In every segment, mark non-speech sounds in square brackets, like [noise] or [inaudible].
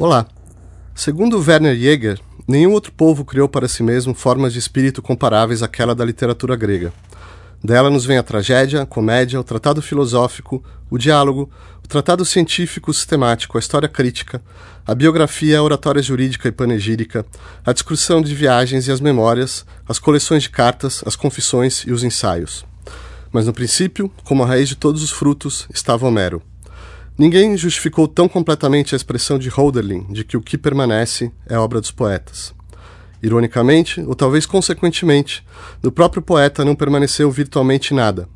Olá. Segundo Werner Jäger, nenhum outro povo criou para si mesmo formas de espírito comparáveis àquela da literatura grega. Dela nos vem a tragédia, a comédia, o tratado filosófico, o diálogo, o tratado científico sistemático, a história crítica, a biografia, a oratória jurídica e panegírica, a discussão de viagens e as memórias, as coleções de cartas, as confissões e os ensaios. Mas no princípio, como a raiz de todos os frutos, estava Homero. Ninguém justificou tão completamente a expressão de Hölderlin de que o que permanece é obra dos poetas. Ironicamente, ou talvez consequentemente, do próprio poeta não permaneceu virtualmente nada.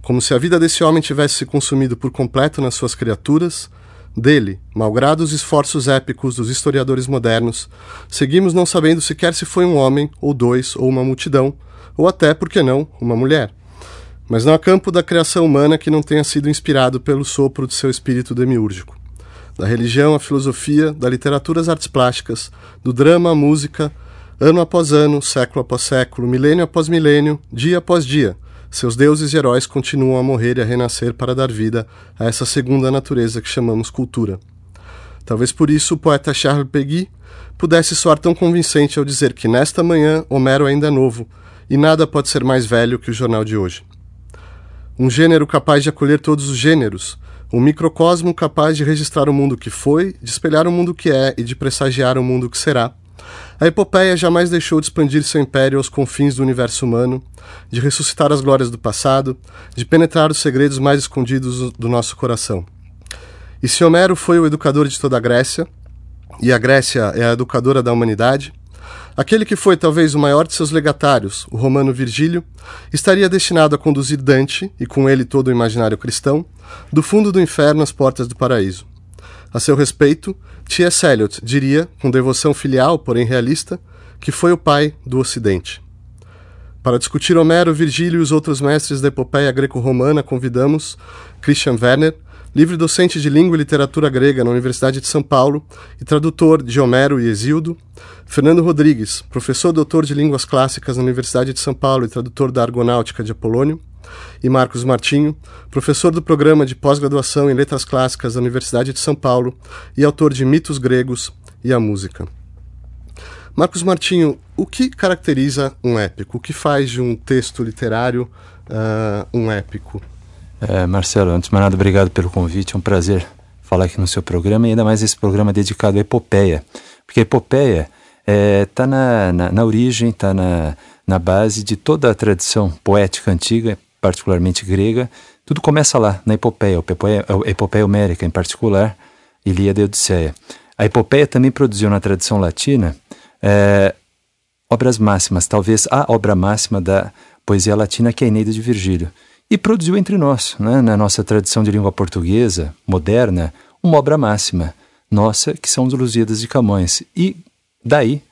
Como se a vida desse homem tivesse se consumido por completo nas suas criaturas, dele, malgrado os esforços épicos dos historiadores modernos, seguimos não sabendo sequer se foi um homem, ou dois, ou uma multidão, ou até, por que não, uma mulher. Mas não há campo da criação humana que não tenha sido inspirado pelo sopro de seu espírito demiúrgico. Da religião à filosofia, da literatura às artes plásticas, do drama à música, ano após ano, século após século, milênio após milênio, dia após dia, seus deuses e heróis continuam a morrer e a renascer para dar vida a essa segunda natureza que chamamos cultura. Talvez por isso o poeta Charles Peguy pudesse soar tão convincente ao dizer que nesta manhã Homero ainda é novo e nada pode ser mais velho que o jornal de hoje um gênero capaz de acolher todos os gêneros, um microcosmo capaz de registrar o mundo que foi, de espelhar o mundo que é e de pressagiar o mundo que será. A epopeia jamais deixou de expandir seu império aos confins do universo humano, de ressuscitar as glórias do passado, de penetrar os segredos mais escondidos do nosso coração. E se Homero foi o educador de toda a Grécia, e a Grécia é a educadora da humanidade, Aquele que foi talvez o maior de seus legatários, o romano Virgílio, estaria destinado a conduzir Dante, e com ele todo o imaginário cristão, do fundo do inferno às portas do paraíso. A seu respeito, T.S. Eliot diria, com devoção filial, porém realista, que foi o pai do Ocidente. Para discutir Homero, Virgílio e os outros mestres da epopeia greco-romana, convidamos Christian Werner, livre docente de língua e literatura grega na Universidade de São Paulo e tradutor de Homero e Exildo, Fernando Rodrigues, professor doutor de línguas clássicas na Universidade de São Paulo e tradutor da Argonáutica de Apolônio, e Marcos Martinho, professor do programa de pós-graduação em letras clássicas da Universidade de São Paulo e autor de Mitos Gregos e a Música. Marcos Martinho, o que caracteriza um épico? O que faz de um texto literário uh, um épico? É, Marcelo, antes de mais nada, obrigado pelo convite. É um prazer falar aqui no seu programa e ainda mais esse programa dedicado à epopeia. Porque a epopeia está é, tá na, na, na, origem, está na, na base de toda a tradição poética antiga, particularmente grega. Tudo começa lá, na epopeia, a epopeia homérica em particular, Ilíada e Odisseia. A epopeia também produziu na tradição latina é, obras máximas, talvez a obra máxima da poesia latina, que é a Eneida de Virgílio e produziu entre nós, né, na nossa tradição de língua portuguesa moderna, uma obra máxima nossa, que são os Lusíadas de Camões. E daí,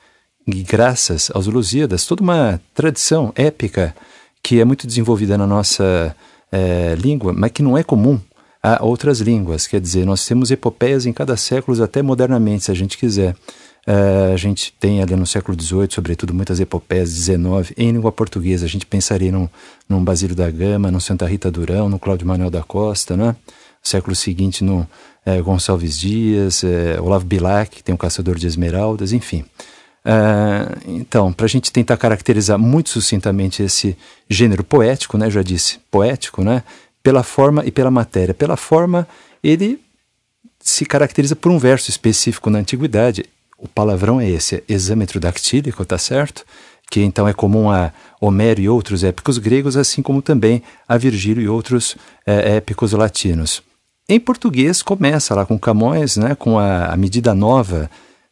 graças aos Lusíadas, toda uma tradição épica que é muito desenvolvida na nossa é, língua, mas que não é comum a outras línguas. Quer dizer, nós temos epopeias em cada século, até modernamente, se a gente quiser. Uh, a gente tem ali no século XVIII, sobretudo, muitas epopeias, XIX, em língua portuguesa. A gente pensaria num, num Basílio da Gama, no Santa Rita Durão, no Cláudio Manuel da Costa, né? século seguinte no é, Gonçalves Dias, é, Olavo Bilac, que tem o Caçador de Esmeraldas, enfim. Uh, então, para a gente tentar caracterizar muito sucintamente esse gênero poético, né, já disse, poético, né, pela forma e pela matéria. Pela forma, ele se caracteriza por um verso específico na antiguidade, o palavrão é esse, é exâmetro dactílico, tá certo? Que então é comum a Homero e outros épicos gregos, assim como também a Virgílio e outros é, épicos latinos. Em português começa lá com Camões, né, com a, a medida nova,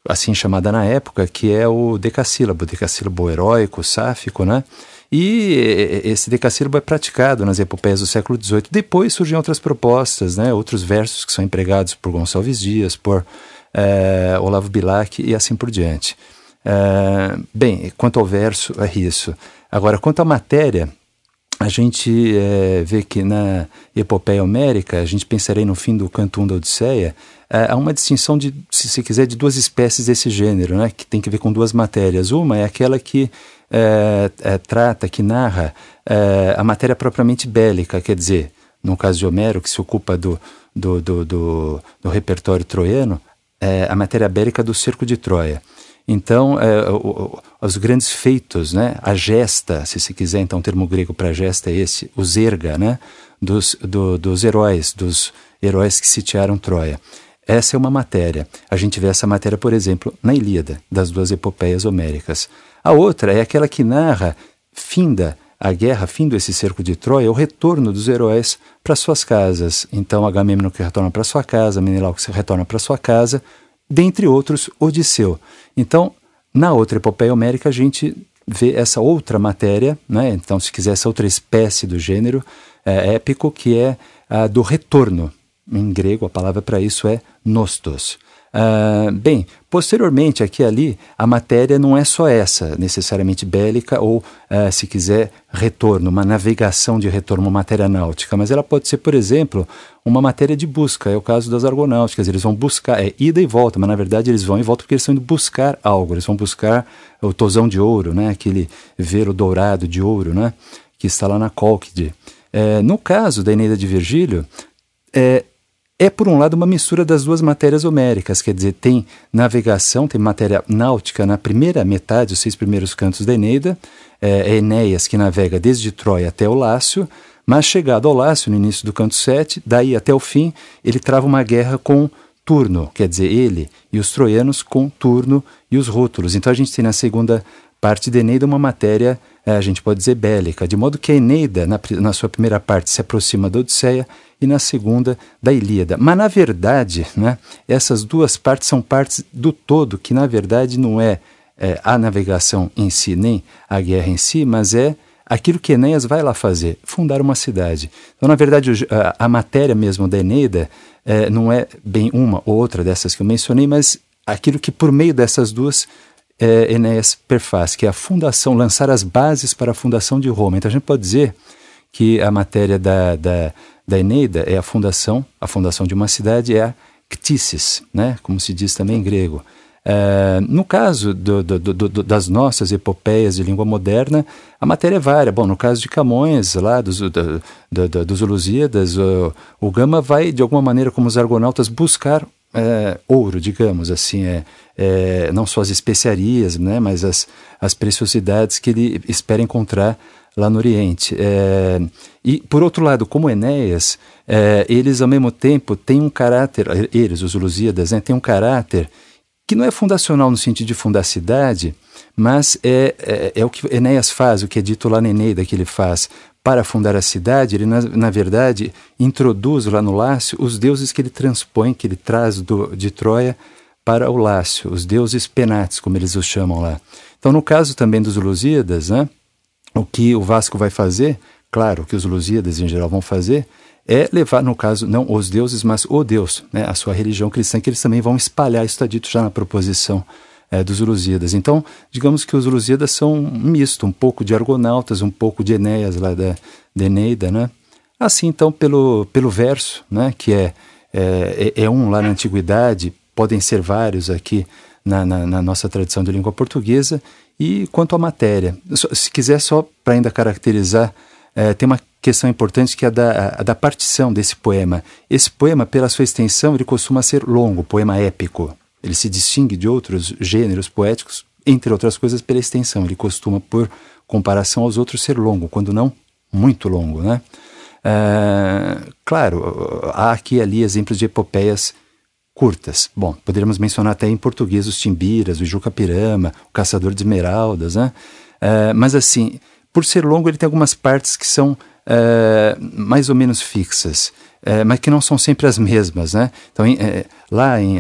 assim chamada na época, que é o decassílabo, decassílabo heróico, sáfico, né? E esse decassílabo é praticado nas epopeias do século XVIII. Depois surgem outras propostas, né? outros versos que são empregados por Gonçalves Dias, por é, Olavo Bilac e assim por diante. É, bem, quanto ao verso, é isso. Agora, quanto à matéria, a gente é, vê que na epopeia homérica, a gente pensaria no fim do canto 1 da Odisseia, há uma distinção, de, se se quiser, de duas espécies desse gênero, né, que tem que ver com duas matérias. Uma é aquela que é, é, trata, que narra a matéria propriamente bélica, quer dizer, no caso de Homero, que se ocupa do, do, do, do, do repertório troiano, é, a matéria bélica do cerco de Troia. Então, é, o, o, os grandes feitos, né, a gesta, se se quiser, então o termo grego para gesta é esse, o zerga, né, dos, do, dos heróis, dos heróis que sitiaram Troia. Essa é uma matéria. A gente vê essa matéria, por exemplo, na Ilíada, das duas epopeias homéricas. A outra é aquela que narra, finda a guerra, findo esse cerco de Troia, o retorno dos heróis para suas casas. Então, Agamemnon que retorna para sua casa, Menelau que retorna para sua casa, dentre outros, Odisseu. Então, na outra epopeia homérica, a gente vê essa outra matéria, né? então, se quiser, essa outra espécie do gênero é, épico, que é a do retorno. Em grego, a palavra para isso é nostos. Uh, bem, posteriormente, aqui e ali, a matéria não é só essa, necessariamente bélica, ou, uh, se quiser, retorno, uma navegação de retorno, uma matéria náutica, mas ela pode ser, por exemplo, uma matéria de busca, é o caso das argonáuticas, eles vão buscar, é ida e volta, mas na verdade eles vão e voltam porque eles estão indo buscar algo, eles vão buscar o tosão de ouro, né, aquele velo dourado de ouro, né, que está lá na Cólquide. É, no caso da Eneida de Virgílio, é, é, por um lado, uma mistura das duas matérias homéricas, quer dizer, tem navegação, tem matéria náutica na primeira metade, os seis primeiros cantos da Eneida, é, é Enéas que navega desde Troia até o Lácio, mas chegado ao Lácio, no início do canto 7, daí até o fim, ele trava uma guerra com Turno, quer dizer, ele e os troianos com Turno e os Rútulos. Então a gente tem na segunda parte da Eneida uma matéria, a gente pode dizer, bélica, de modo que a Eneida, na, na sua primeira parte, se aproxima da Odisseia e na segunda da Ilíada. Mas, na verdade, né, essas duas partes são partes do todo, que na verdade não é, é a navegação em si, nem a guerra em si, mas é aquilo que Enéas vai lá fazer, fundar uma cidade. Então, na verdade, a, a matéria mesmo da Eneida é, não é bem uma ou outra dessas que eu mencionei, mas aquilo que por meio dessas duas é, Enéas perfaz, que é a fundação, lançar as bases para a fundação de Roma. Então a gente pode dizer que a matéria da, da, da Eneida é a fundação, a fundação de uma cidade é a ctisis, né? como se diz também em grego. Uh, no caso do, do, do, das nossas epopeias de língua moderna, a matéria é vária. Bom, no caso de Camões, lá dos, dos Lusíadas, o, o Gama vai, de alguma maneira, como os argonautas, buscar é, ouro, digamos assim, é, é, não só as especiarias, né, mas as, as preciosidades que ele espera encontrar lá no Oriente. É, e, por outro lado, como Enéas, é, eles ao mesmo tempo têm um caráter, eles, os Lusíadas, né, têm um caráter que não é fundacional no sentido de fundar a cidade, mas é, é, é, o que Enéas faz, o que é dito lá na Eneida que ele faz. Para fundar a cidade, ele, na, na verdade, introduz lá no Lácio os deuses que ele transpõe, que ele traz do, de Troia para o Lácio, os deuses penates, como eles os chamam lá. Então, no caso também dos Lusíadas, né, o que o Vasco vai fazer, claro, o que os Lusíadas em geral vão fazer, é levar, no caso, não os deuses, mas o Deus, né, a sua religião cristã, que eles também vão espalhar, isso está dito já na proposição é, dos Lusíadas. Então, digamos que os Lusíadas são um misto, um pouco de Argonautas, um pouco de Enéas, lá da, da Eneida, né? Assim, então, pelo, pelo verso, né, que é, é, é um lá na Antiguidade, podem ser vários aqui na, na, na nossa tradição de língua portuguesa, e quanto à matéria, se quiser só para ainda caracterizar, é, tem uma questão importante que é a da, a da partição desse poema. Esse poema, pela sua extensão, ele costuma ser longo, poema épico. Ele se distingue de outros gêneros poéticos, entre outras coisas, pela extensão. Ele costuma, por comparação aos outros, ser longo, quando não muito longo, né? É, claro, há aqui e ali exemplos de epopeias curtas. Bom, poderíamos mencionar até em português os timbiras, o Jucapirama, o Caçador de Esmeraldas, né? Uh, mas assim, por ser longo, ele tem algumas partes que são uh, mais ou menos fixas, uh, mas que não são sempre as mesmas, né? Então, em, lá em,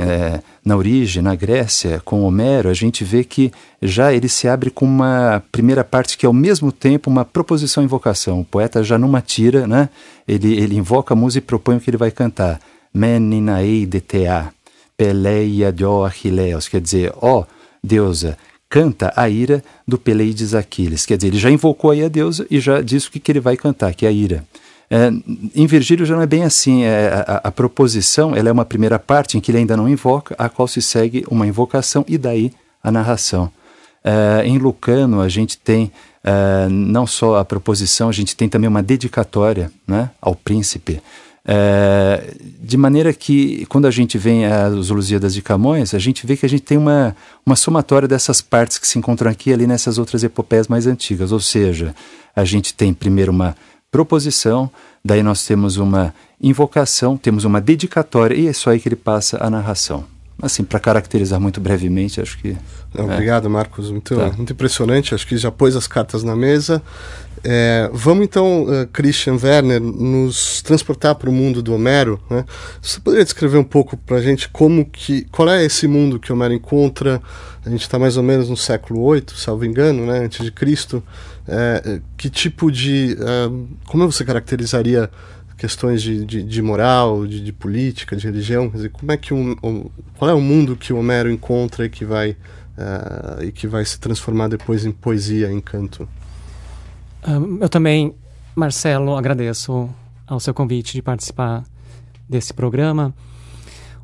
na origem, na Grécia, com Homero, a gente vê que já ele se abre com uma primeira parte que é ao mesmo tempo uma proposição invocação. O poeta já numa tira, né? Ele, ele invoca a música e propõe o que ele vai cantar meninaei de tea, peleia de Achileus, quer dizer, ó deusa, canta a ira do Peleides Aquiles. Quer dizer, ele já invocou aí a deusa e já disse o que, que ele vai cantar, que é a ira. É, em Virgílio já não é bem assim. É, a, a, proposição ela é uma primeira parte em que ele ainda não invoca, a qual se segue uma invocação e daí a narração. É, em Lucano a gente tem é, não só a proposição, a gente tem também uma dedicatória né, ao príncipe. É, de maneira que, quando a gente vem às Lusíadas de Camões, a gente vê que a gente tem uma, uma somatória dessas partes que se encontram aqui e ali nessas outras epopeias mais antigas. Ou seja, a gente tem primeiro uma proposição, daí nós temos uma invocação, temos uma dedicatória, e é só aí que ele passa a narração. Assim, para caracterizar muito brevemente, acho que. É, obrigado, Marcos. Muito, tá. muito impressionante. Acho que já pôs as cartas na mesa. É, vamos então, uh, Christian Werner, nos transportar para o mundo do Homero. Né? Você poderia descrever um pouco para a gente como que, qual é esse mundo que Homero encontra? A gente está mais ou menos no século VIII, salvo engano, né, antes de Cristo. É, que tipo de, uh, como você caracterizaria questões de, de, de moral, de, de, política, de religião? Dizer, como é que um, um, qual é o mundo que o Homero encontra e que vai uh, e que vai se transformar depois em poesia, em canto? eu também, Marcelo, agradeço ao seu convite de participar desse programa.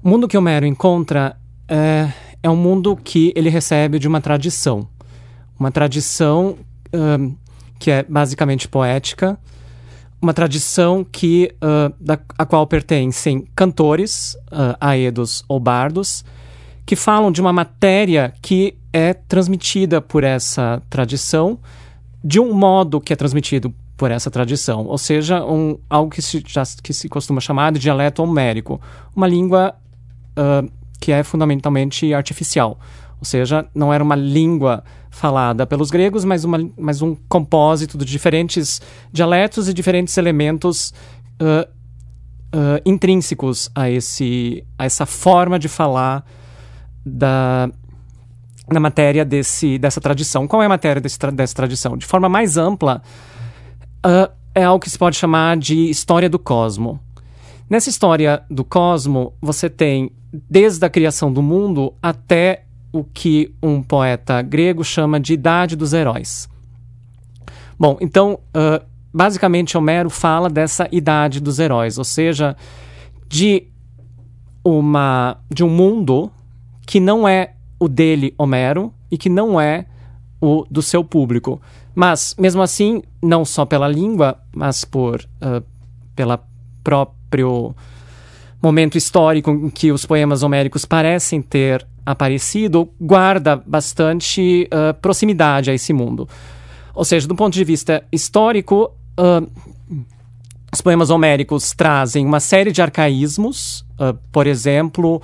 O mundo que Homero encontra é, é um mundo que ele recebe de uma tradição. Uma tradição que é basicamente poética, uma tradição que, uh, da, a qual pertencem cantores, uh, aedos ou bardos, que falam de uma matéria que é transmitida por essa tradição de um modo que é transmitido por essa tradição, ou seja, um, algo que se, já, que se costuma chamar de dialeto homérico, uma língua uh, que é fundamentalmente artificial, ou seja, não era uma língua falada pelos gregos, mas, uma, mas um compósito de diferentes dialetos e diferentes elementos uh, uh, intrínsecos a, esse, a essa forma de falar da, na matéria desse, dessa tradição. Qual é a matéria desse, dessa tradição? De forma mais ampla, uh, é algo que se pode chamar de história do cosmo. Nessa história do cosmo, você tem desde a criação do mundo até o que um poeta grego chama de Idade dos Heróis. Bom, então, uh, basicamente, Homero fala dessa Idade dos Heróis, ou seja, de, uma, de um mundo que não é o dele, Homero, e que não é o do seu público. Mas, mesmo assim, não só pela língua, mas por uh, pela próprio momento histórico em que os poemas homéricos parecem ter aparecido, guarda bastante uh, proximidade a esse mundo. Ou seja, do ponto de vista histórico, uh, os poemas homéricos trazem uma série de arcaísmos, por exemplo,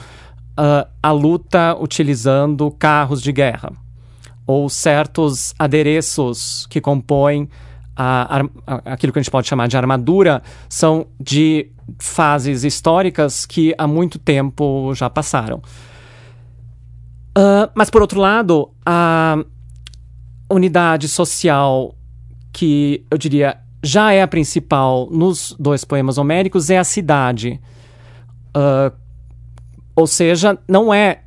uh, a luta utilizando carros de guerra ou certos adereços que compõem a, a, aquilo que a gente pode chamar de armadura são de fases históricas que há muito tempo já passaram. Uh, mas, por outro lado, a unidade social que eu diria já é a principal nos dois poemas homéricos é a cidade. Uh, ou seja, não é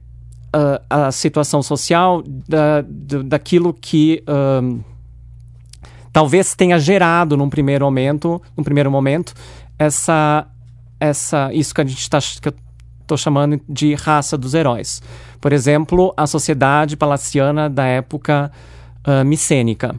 uh, a situação social da, daquilo que talvez tenha gerado num primeiro momento, num primeiro momento, essa, essa isso que a gente está que eu estou chamando de raça dos heróis. Por exemplo, a sociedade palaciana da época uh, micênica.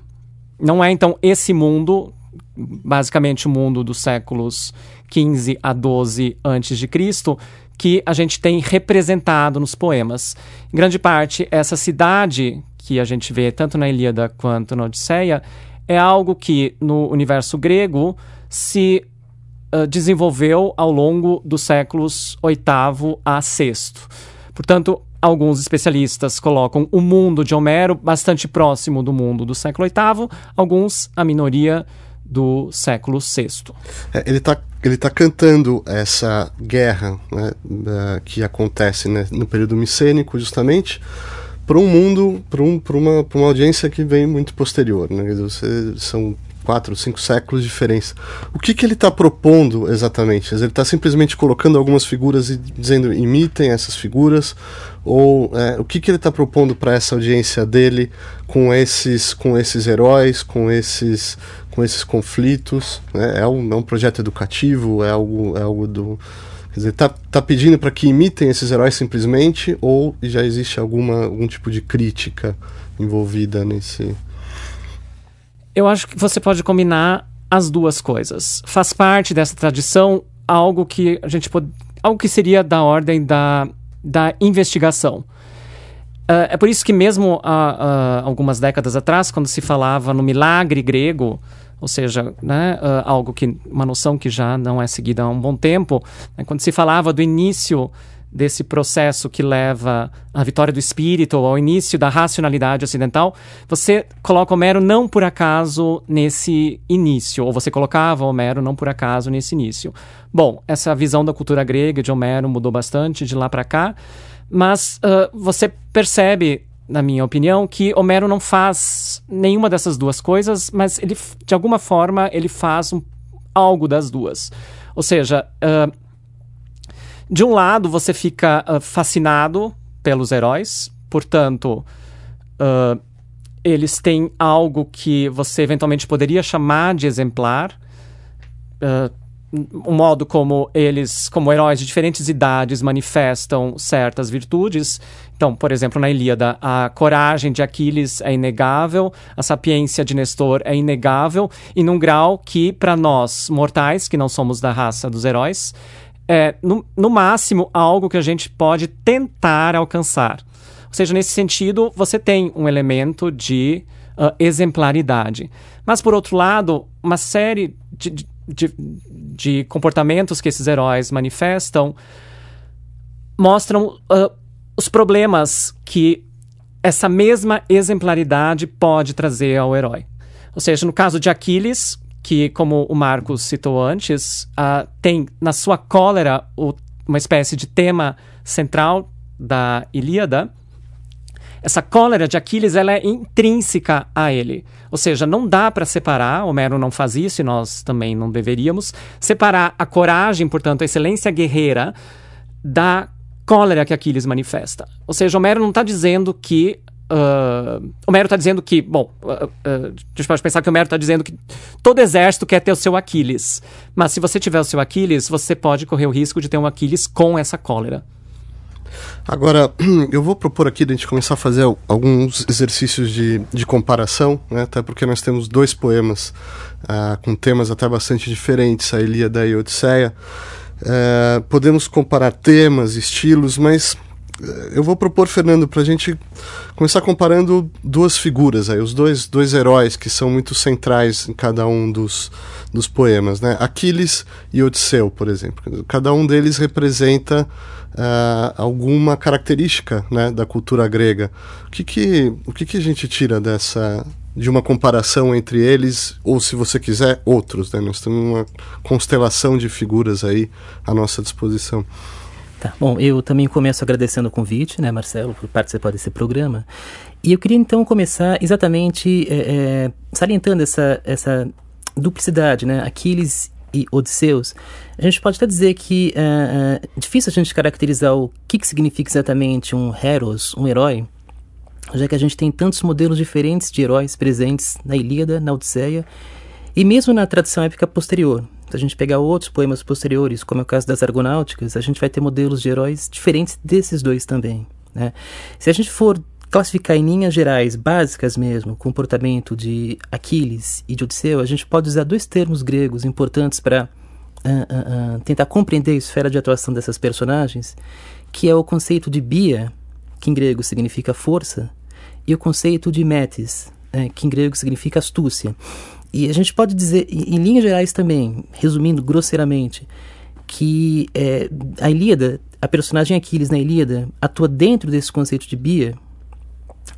Não é então esse mundo, basicamente o mundo dos séculos 15 a 12 antes de Cristo, que a gente tem representado nos poemas. Em grande parte, essa cidade que a gente vê tanto na Ilíada quanto na Odisseia é algo que no universo grego se desenvolveu ao longo dos séculos VIII a VI. Portanto, alguns especialistas colocam o mundo de Homero bastante próximo do mundo do século VIII, alguns a minoria do século VI. É, ele está ele tá cantando essa guerra né, da, que acontece né, no período micênico, justamente, para um mundo, para um, uma, uma audiência que vem muito posterior. Né? Dizer, são quatro, cinco séculos de diferença. O que, que ele está propondo exatamente? Ele está simplesmente colocando algumas figuras e dizendo imitem essas figuras? Ou é, o que, que ele está propondo para essa audiência dele com esses, com esses heróis, com esses, com esses conflitos? Né? É, um, é um projeto educativo? É algo, é algo do. Quer dizer, está tá pedindo para que imitem esses heróis simplesmente? Ou já existe alguma, algum tipo de crítica envolvida nesse. Eu acho que você pode combinar as duas coisas. Faz parte dessa tradição algo que a gente pode, algo que seria da ordem da, da investigação. Uh, é por isso que mesmo uh, algumas décadas atrás, quando se falava no milagre grego, ou seja, né, uh, algo que uma noção que já não é seguida há um bom tempo, né, quando se falava do início desse processo que leva à vitória do espírito ao início da racionalidade ocidental, você coloca Homero não por acaso nesse início, ou você colocava Homero não por acaso nesse início. Bom, essa visão da cultura grega de Homero mudou bastante de lá para cá, mas uh, você percebe, na minha opinião, que Homero não faz nenhuma dessas duas coisas, mas ele, de alguma forma, ele faz um, algo das duas. Ou seja, uh, de um lado, você fica uh, fascinado pelos heróis, portanto, uh, eles têm algo que você eventualmente poderia chamar de exemplar. Uh, um modo como eles, como heróis de diferentes idades, manifestam certas virtudes. Então, por exemplo, na Ilíada, a coragem de Aquiles é inegável, a sapiência de Nestor é inegável, e num grau que, para nós mortais, que não somos da raça dos heróis, é, no, no máximo, algo que a gente pode tentar alcançar. Ou seja, nesse sentido, você tem um elemento de uh, exemplaridade. Mas, por outro lado, uma série de, de, de, comportamentos que esses heróis manifestam mostram uh, os problemas que essa mesma exemplaridade pode trazer ao herói. Ou seja, no caso de Aquiles, que, como o Marcos citou antes, uh, tem na sua cólera o, uma espécie de tema central da Ilíada. Essa cólera de Aquiles ela é intrínseca a ele. Ou seja, não dá para separar, Homero não faz isso e nós também não deveríamos, separar a coragem, portanto, a excelência guerreira, da cólera que Aquiles manifesta. Ou seja, Homero não está dizendo que Uh, Homero está dizendo que, bom, uh, uh, a gente pode pensar que Homero está dizendo que todo exército quer ter o seu Aquiles. Mas se você tiver o seu Aquiles, você pode correr o risco de ter um Aquiles com essa cólera. Agora, [clears throat] eu vou propor aqui a gente começar a fazer alguns exercícios de, de comparação, né? até porque nós temos dois poemas uh, com temas até bastante diferentes, a Ilíada e a Odisseia. Uh, podemos comparar temas, estilos, mas eu vou propor, Fernando, para a gente começar comparando duas figuras aí, os dois, dois heróis que são muito centrais em cada um dos, dos poemas, né? Aquiles e Odisseu, por exemplo. Cada um deles representa uh, alguma característica né, da cultura grega. O que, que, o que, que a gente tira dessa de uma comparação entre eles, ou se você quiser, outros, né? Nós temos uma constelação de figuras aí à nossa disposição. Tá. Bom, eu também começo agradecendo o convite, né, Marcelo, por participar desse programa. E eu queria então começar exatamente é, é, salientando essa, essa duplicidade, né, Aquiles e Odisseus. A gente pode até dizer que é, difícil a gente caracterizar o que, que significa exatamente um heros, um herói, já que a gente tem tantos modelos diferentes de heróis presentes na Ilíada, na Odisseia e mesmo na tradição épica posterior. Se a gente pegar outros poemas posteriores, como é o caso das Argonáuticas, a gente vai ter modelos de heróis diferentes desses dois também. Né? Se a gente for classificar em linhas gerais, básicas mesmo, o comportamento de Aquiles e de Odisseu, a gente pode usar dois termos gregos importantes para uh, uh, uh, tentar compreender a esfera de atuação dessas personagens, que é o conceito de bia, que em grego significa força, e o conceito de metis, né, que em grego significa astúcia. E a gente pode dizer, em, em linhas gerais também, resumindo grosseiramente, que é, a Ilíada, a personagem Aquiles na Ilíada, atua dentro desse conceito de Bia,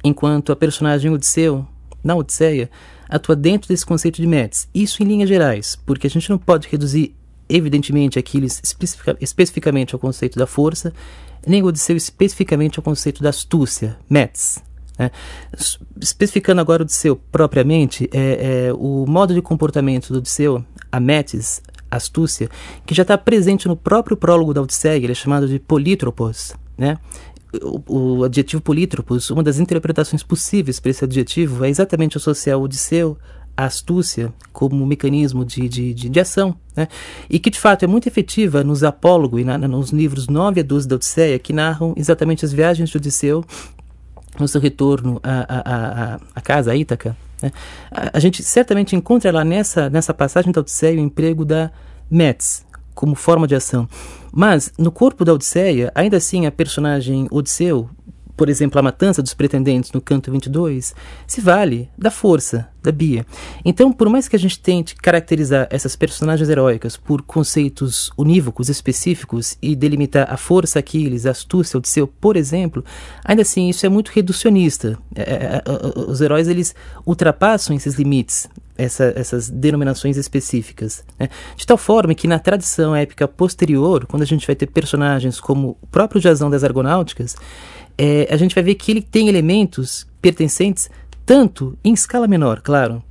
enquanto a personagem Odisseu, na Odisseia, atua dentro desse conceito de Metis. Isso em linhas gerais, porque a gente não pode reduzir, evidentemente, Aquiles especific especificamente ao conceito da força, nem Odisseu especificamente ao conceito da astúcia, Metis. Né? Especificando agora Odisseu propriamente, é, é, o modo de comportamento do Odisseu, a metis, astúcia, que já está presente no próprio prólogo da Odisseia, ele é chamado de polítropos. Né? O, o adjetivo polítropos, uma das interpretações possíveis para esse adjetivo é exatamente associar o Odisseu a astúcia como um mecanismo de, de, de, de, ação, né? e que de fato é muito efetiva nos apólogos e na, nos livros 9 a 12 da Odisseia, que narram exatamente as viagens de Odisseu no seu retorno à, à, à, casa, a Ítaca, né? a, a, gente certamente encontra lá nessa, nessa passagem da Odisseia o emprego da Metz como forma de ação. Mas, no corpo da Odisseia, ainda assim a personagem Odisseu, por exemplo, a matança dos pretendentes no canto 22, se vale da força, da Bia. Então, por mais que a gente tente caracterizar essas personagens heróicas por conceitos unívocos específicos e delimitar a força Aquiles, a astúcia Odisseu, por exemplo, ainda assim isso é muito reducionista. É, é, é os heróis eles ultrapassam esses limites essa, essas denominações específicas. Né? De tal forma que na tradição épica posterior, quando a gente vai ter personagens como o próprio Jazão das Argonáuticas, é, a gente vai ver que ele tem elementos pertencentes tanto em escala menor, claro,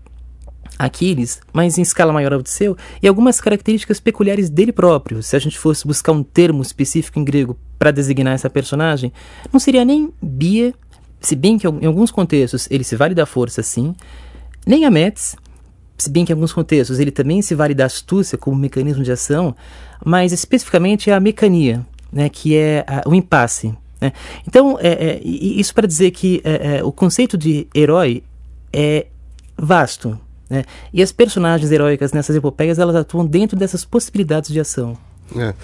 Aquiles, mas em escala maior ao Odisseu, e algumas características peculiares dele próprio. Se a gente fosse buscar um termo específico em grego para designar essa personagem, não seria nem Bia, se bem que em alguns contextos ele se vale da força, sim, nem Ametes, se bem que em alguns contextos ele também se vale da astúcia como mecanismo de ação, mas especificamente a mecania, né, que é a, o impasse. Né? Então, é, é, isso para dizer que é, é, o conceito de herói é vasto. Né? E as personagens heróicas nessas epopeias elas atuam dentro dessas possibilidades de ação. É.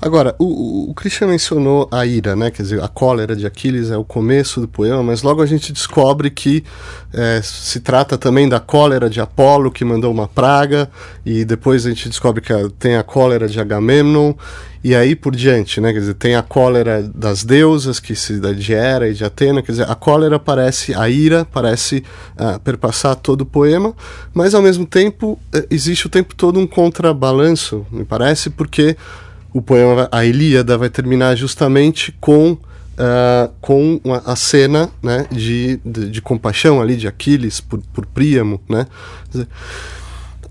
Agora, o, o Christian mencionou a ira, né? Quer dizer, a cólera de Aquiles é o começo do poema, mas logo a gente descobre que é, se trata também da cólera de Apolo, que mandou uma praga, e depois a gente descobre que tem a cólera de Agamemnon, e aí por diante, né? Quer dizer, tem a cólera das deusas, que se da de Hera e de Atena, quer dizer, a cólera parece, a ira parece uh, perpassar todo o poema, mas ao mesmo tempo uh, existe o tempo todo um contrabalanço, me parece, porque o poema, a Ilíada vai terminar justamente com Uh, com uma, a cena né, de, de, de, compaixão ali de Aquiles por, por Príamo, né? Dizer,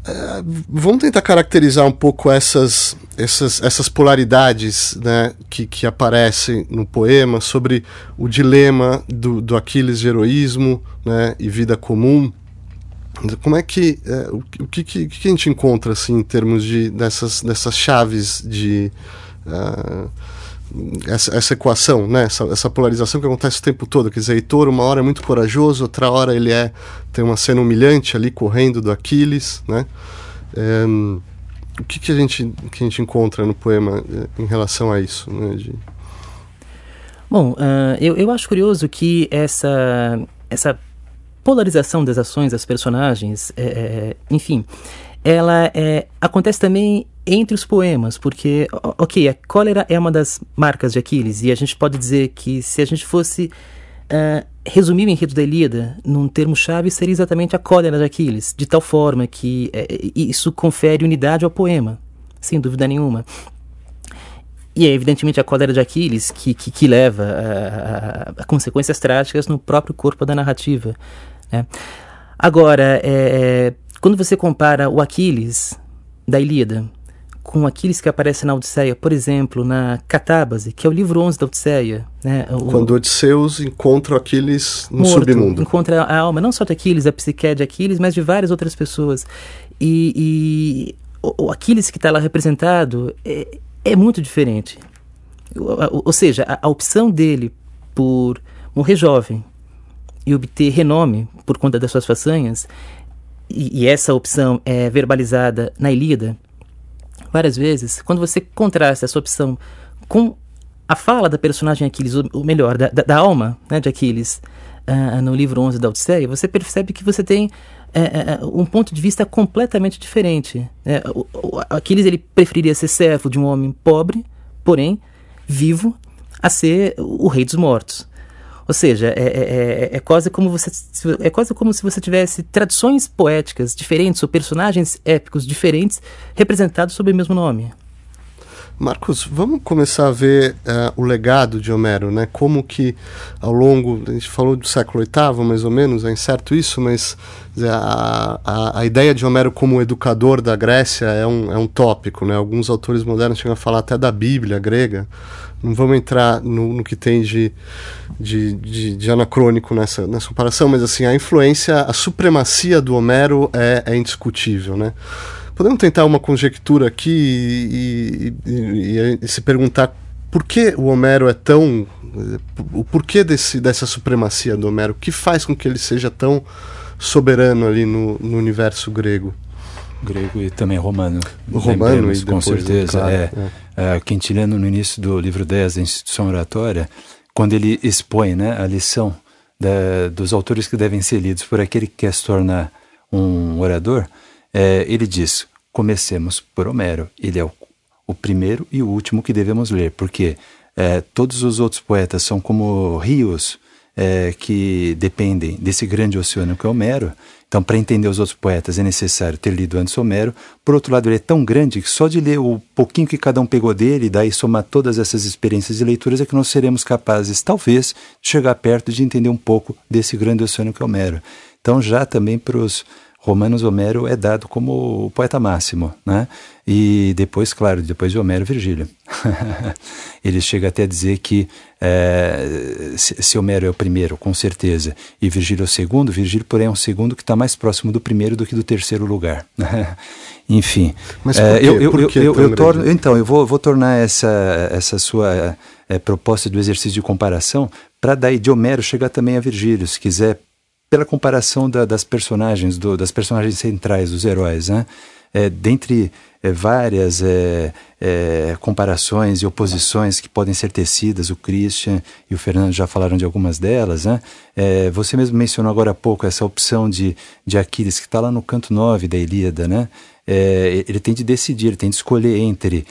é, vamos tentar caracterizar um pouco essas, essas, essas polaridades né, que, que aparecem no poema sobre o dilema do, do Aquiles de heroísmo né, e vida comum. Como é que é, o, o que, que, que, a gente encontra assim em termos de dessas, dessas chaves de uh, essa, essa equação, né? Essa, essa, polarização que acontece o tempo todo. Quer dizer, Heitor, uma hora é muito corajoso, outra hora ele é tem uma cena humilhante ali correndo do Aquiles, né? É, o que, que, a gente, que a gente encontra no poema é, em relação a isso? Né, de... Bom, uh, eu, eu acho curioso que essa, essa polarização das ações das personagens, é enfim, ela é, acontece também entre os poemas, porque, ok, a cólera é uma das marcas de Aquiles, e a gente pode dizer que se a gente fosse uh, resumir o enredo da Ilíada num termo-chave, seria exatamente a cólera de Aquiles, de tal forma que uh, isso confere unidade ao poema, sem dúvida nenhuma. E é evidentemente a cólera de Aquiles que, que, que leva a, a, a, consequências trágicas no próprio corpo da narrativa. Né? Agora, é, quando você compara o Aquiles da Ilíada com Aquiles que aparece na Odisseia, por exemplo, na Catábase, que é o livro 11 da Odisseia. Né? O, Quando Odisseus encontra Aquiles no morto, submundo. Encontra a alma, não só de Aquiles, a psique de Aquiles, mas de várias outras pessoas. E, e o, o, Aquiles que está lá representado é, é muito diferente. Ou, ou seja, a, a opção dele por morrer jovem e obter renome por conta das suas façanhas, e, e essa opção é verbalizada na Ilíada, várias vezes, quando você contrasta essa opção com a fala da personagem Aquiles, ou melhor, da, da, da alma né, de Aquiles, uh, no livro 11 da Odisseia, você percebe que você tem uh, um ponto de vista completamente diferente. Né? O, o, Aquiles ele preferiria ser servo de um homem pobre, porém vivo, a ser o rei dos mortos. Ou seja, é, é, é, é, quase como você, é quase como se você tivesse tradições poéticas diferentes ou personagens épicos diferentes representados sob o mesmo nome. Marcos, vamos começar a ver uh, o legado de Homero, né? Como que ao longo, a gente falou do século VIII, mais ou menos, é incerto isso, mas a, a, a, ideia de Homero como educador da Grécia é um, é um tópico, né? Alguns autores modernos chegam a falar até da Bíblia grega, não vamos entrar no, no que tem de, de, de, de, anacrônico nessa, nessa comparação, mas assim, a influência, a supremacia do Homero é, é indiscutível, né? Podemos tentar uma conjectura aqui e, e, e, se perguntar por que o Homero é tão... o porquê desse, dessa supremacia do Homero, o que faz com que ele seja tão soberano ali no, no universo grego? grego e também romano. O romano e com certeza. Claro, é, é. Quintiliano, no início do livro 10 da Instituição Oratória, quando ele expõe né, a lição da, dos autores que devem ser lidos por aquele que quer se tornar um orador, é, ele diz: comecemos por Homero. Ele é o, o, primeiro e o último que devemos ler, porque é, todos os outros poetas são como rios é, que dependem desse grande oceano que é Homero. Então, para entender os outros poetas, é necessário ter lido antes Homero. Por outro lado, ele é tão grande que só de ler o pouquinho que cada um pegou dele, daí somar todas essas experiências e leituras, é que nós seremos capazes, talvez, de chegar perto de entender um pouco desse grande oceano que é Homero. Então, já também para os Romanos Homero é dado como o poeta máximo, né? E depois, claro, depois de Homero, Virgílio. [laughs] Ele chega até a dizer que é, se, se, Homero é o primeiro, com certeza, e Virgílio é o segundo, Virgílio, porém, é um segundo que está mais próximo do primeiro do que do terceiro lugar. [laughs] Enfim. Mas é, eu, eu, eu, eu, eu torno, então, eu vou, vou tornar essa, essa sua é, proposta do exercício de comparação para daí de Homero chegar também a Virgílio, se quiser pela comparação da, das personagens, do, das personagens centrais, dos heróis, né? É, dentre é, várias é, é, comparações e oposições que podem ser tecidas, o Christian e o Fernando já falaram de algumas delas, né? É, você mesmo mencionou agora há pouco essa opção de, de Aquiles, que está lá no canto 9 da Ilíada, né? É, ele tem de decidir, ele tem de escolher entre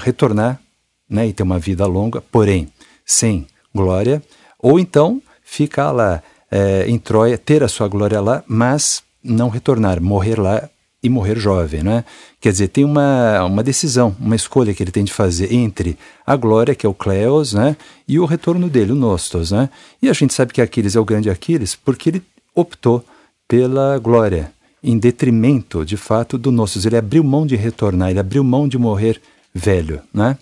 retornar né, e ter uma vida longa, porém sem glória, ou então ficar lá é, em Troia, ter a sua glória lá, mas não retornar, morrer lá e morrer jovem, né? Quer dizer, tem uma, uma decisão, uma escolha que ele tem de fazer entre a glória, que é o Cleos, né? E o retorno dele, o Nostos, né? E a gente sabe que Aquiles é o grande Aquiles porque ele optou pela glória, em detrimento, de fato, do Nostos. Ele abriu mão de retornar, ele abriu mão de morrer velho, né?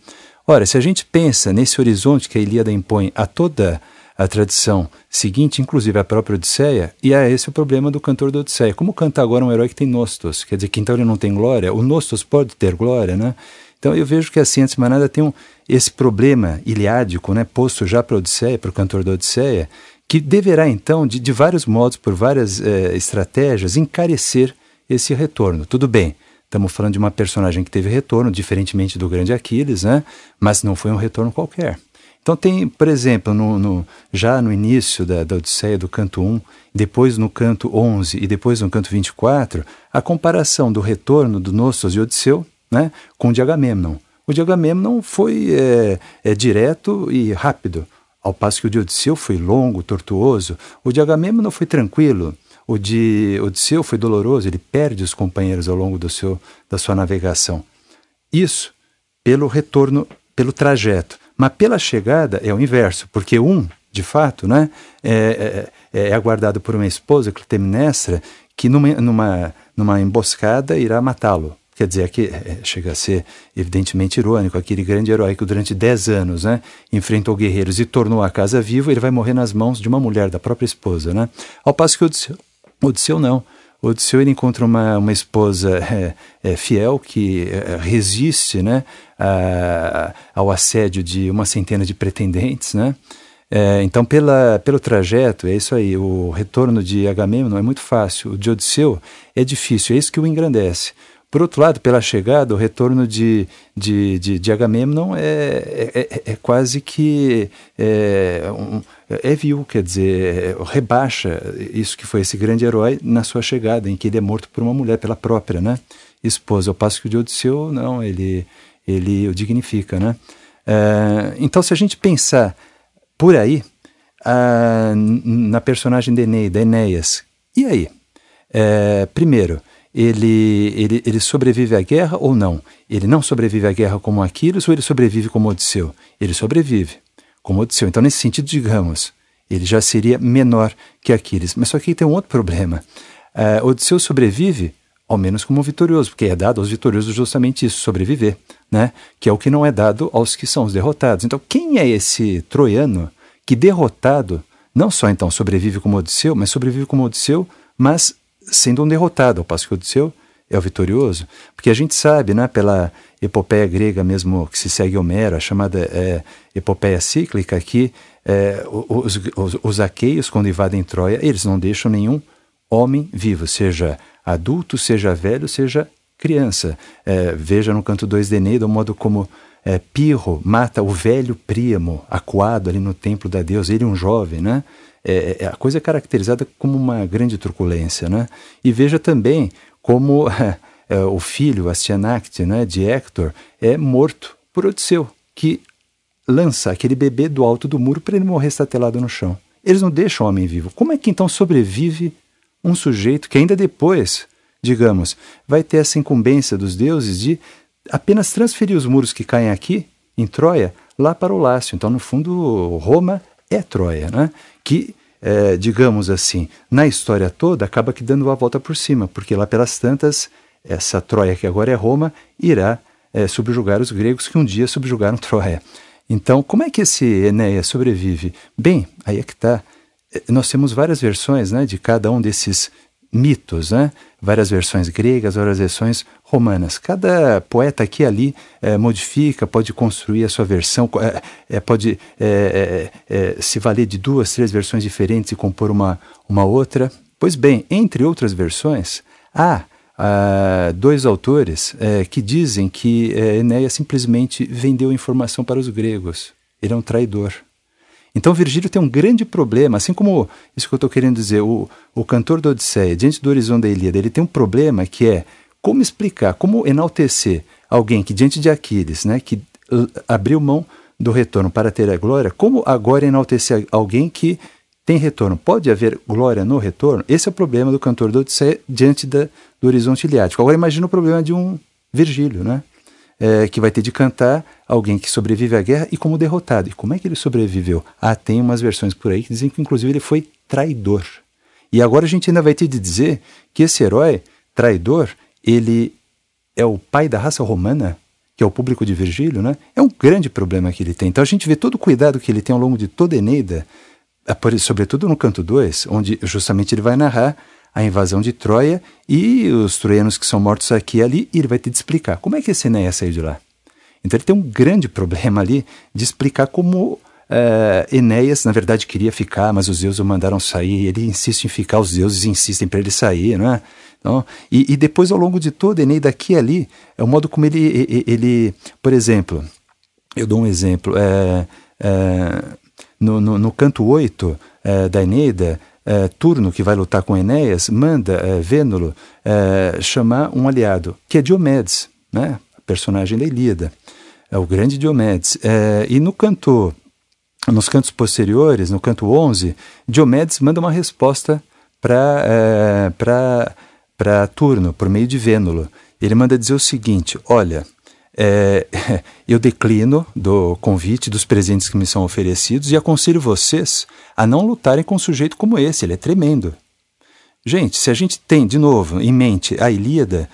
Ora, se a gente pensa nesse horizonte que a Ilíada impõe a toda a tradição seguinte, inclusive a própria Odisseia, e é esse o problema do cantor da Odisseia. Como canta agora um herói que tem nostos? Quer dizer, que então ele não tem glória? O nostos pode ter glória, né? Então eu vejo que assim, antes de mais nada, tem um, esse problema iliádico, né, posto já para a Odisseia, para o cantor da Odisseia, que deverá então, de, de vários modos, por várias eh, estratégias, encarecer esse retorno. Tudo bem, estamos falando de uma personagem que teve retorno, diferentemente do grande Aquiles, né, mas não foi um retorno qualquer. Então tem, por exemplo, no, no, já no início da, da Odisseia do canto 1, depois no canto 11 e depois no canto 24, a comparação do retorno do Nostos e Odisseu né, com o de Agamemnon. O de Agamemnon foi é, é, direto e rápido, ao passo que o de Odisseu foi longo, tortuoso. O de Agamemnon foi tranquilo. O de Odisseu foi doloroso, ele perde os companheiros ao longo do seu, da sua navegação. Isso pelo retorno, pelo trajeto. Mas pela chegada é o inverso, porque um, de fato, né, é, é, é aguardado por uma esposa, Clitemnestra, que numa, numa, numa emboscada irá matá-lo. Quer dizer, aqui é, chega a ser evidentemente irônico, aquele grande herói que durante dez anos né, enfrentou guerreiros e tornou a casa viva, ele vai morrer nas mãos de uma mulher, da própria esposa. Né? Ao passo que Odisseu, Odisseu não. Odisseu ele encontra uma, uma esposa [laughs] é, é, fiel que é, resiste né, a, ao assédio de uma centena de pretendentes. Né? É, então, pela, pelo trajeto, é isso aí. O retorno de Agamemnon é muito fácil. O de Odisseu é difícil, é isso que o engrandece. Por outro lado, pela chegada, o retorno de, de, de, de Agamemnon é, é, é, é quase que é, um, é vil, quer dizer, rebaixa isso que foi esse grande herói na sua chegada, em que ele é morto por uma mulher, pela própria né, esposa. Ao passo que o de Odisseu, não, ele, ele o dignifica. Né? É, então, se a gente pensar por aí, na personagem de Eneida, Enéas, e aí? É, primeiro, ele, ele, ele sobrevive à guerra ou não? Ele não sobrevive à guerra como Aquiles ou ele sobrevive como Odisseu? Ele sobrevive como Odisseu. Então, nesse sentido, digamos, ele já seria menor que Aquiles. Mas só que tem um outro problema. Uh, Odisseu sobrevive, ao menos como vitorioso, porque é dado aos vitoriosos justamente isso, sobreviver, né? que é o que não é dado aos que são os derrotados. Então, quem é esse troiano que derrotado, não só então sobrevive como Odisseu, mas sobrevive como Odisseu, mas sendo um derrotado, ao passo que Odisseu é o vitorioso, porque a gente sabe, né, pela epopeia grega mesmo que se segue Homero, a chamada é, epopeia cíclica, que é, os, os, os aqueios, quando invadem Troia, eles não deixam nenhum homem vivo, seja adulto, seja velho, seja criança. É, veja no canto 2 de Eneida o modo como é, Pirro mata o velho Príamo, acuado ali no templo da deusa, ele um jovem, né? É, é, a coisa é caracterizada como uma grande truculência, né? E veja também como [laughs] é, o filho, Astianacte, né, de Hector, é morto por Odisseu, que lança aquele bebê do alto do muro para ele morrer estatelado no chão. Eles não deixam o homem vivo. Como é que então sobrevive um sujeito que ainda depois, digamos, vai ter essa incumbência dos deuses de apenas transferir os muros que caem aqui, em Troia, lá para o Lácio. Então, no fundo, Roma é Troia, né? que, é, digamos assim, na história toda, acaba que dando a volta por cima, porque lá pelas tantas, essa Troia que agora é Roma, irá é, subjugar os gregos que um dia subjugaram [laughs] Troia. Então, como é que esse Enéas sobrevive? Bem, aí é que está. É, nós temos várias versões né, de cada um desses mitos, né? várias versões gregas, várias versões romanas. Cada poeta aqui e ali é, modifica, pode construir a sua versão, é, é, pode se valer de duas, três versões diferentes e compor uma, uma outra. Pois bem, entre outras versões, há ah, dois autores que dizem que Enéas simplesmente vendeu informação para os gregos. Ele é um traidor. Então Virgílio tem um grande problema, assim como isso que eu estou querendo dizer, o, o cantor da Odisseia, diante do horizonte da Ilíada, ele tem um problema que é como explicar, como enaltecer alguém que diante de Aquiles, né, que abriu mão do retorno para ter a glória, como agora enaltecer alguém que tem retorno? Pode haver glória no retorno? Esse é o problema do cantor da Odisseia diante da, do horizonte iliático. Agora imagina o problema de um Virgílio, né? é, que vai ter de cantar alguém que sobrevive à guerra e como derrotado. E como é que ele sobreviveu? Ah, tem umas versões por aí que dizem que inclusive ele foi traidor. E agora a gente ainda vai ter de dizer que esse herói traidor, ele é o pai da raça romana, que é o público de Virgílio, né? É um grande problema que ele tem. Então a gente vê todo o cuidado que ele tem ao longo de toda Eneida, sobretudo no canto 2, onde justamente ele vai narrar a invasão de Troia e os troianos que são mortos aqui e ali, e ele vai de explicar como é que esse Enéas saiu de lá. Então ele tem um grande problema ali de explicar como uh, Enéas, na verdade, queria ficar, mas os deuses o mandaram sair, ele insiste em ficar, os deuses insistem para ele sair, não é? Então, e, e, depois, ao longo de toda Eneida, aqui e ali, é o modo como ele, ele, ele por exemplo, eu dou um exemplo, é, é, no, no, no, canto 8 é, da Eneida, é, Turno, que vai lutar com Enéas, manda é, Vênulo chamar um aliado, que é Diomedes, né? personagem da Ilíada, é o grande Diomedes. E no canto, nos cantos posteriores, no canto 11, Diomedes manda uma resposta para para Turno, por meio de Vênulo. Ele manda dizer o seguinte: olha, é, [laughs] eu declino do convite dos presentes que me são oferecidos e aconselho vocês a não lutarem com um sujeito como esse, ele é tremendo. Gente, se a gente tem, de novo, em mente a Ilíada,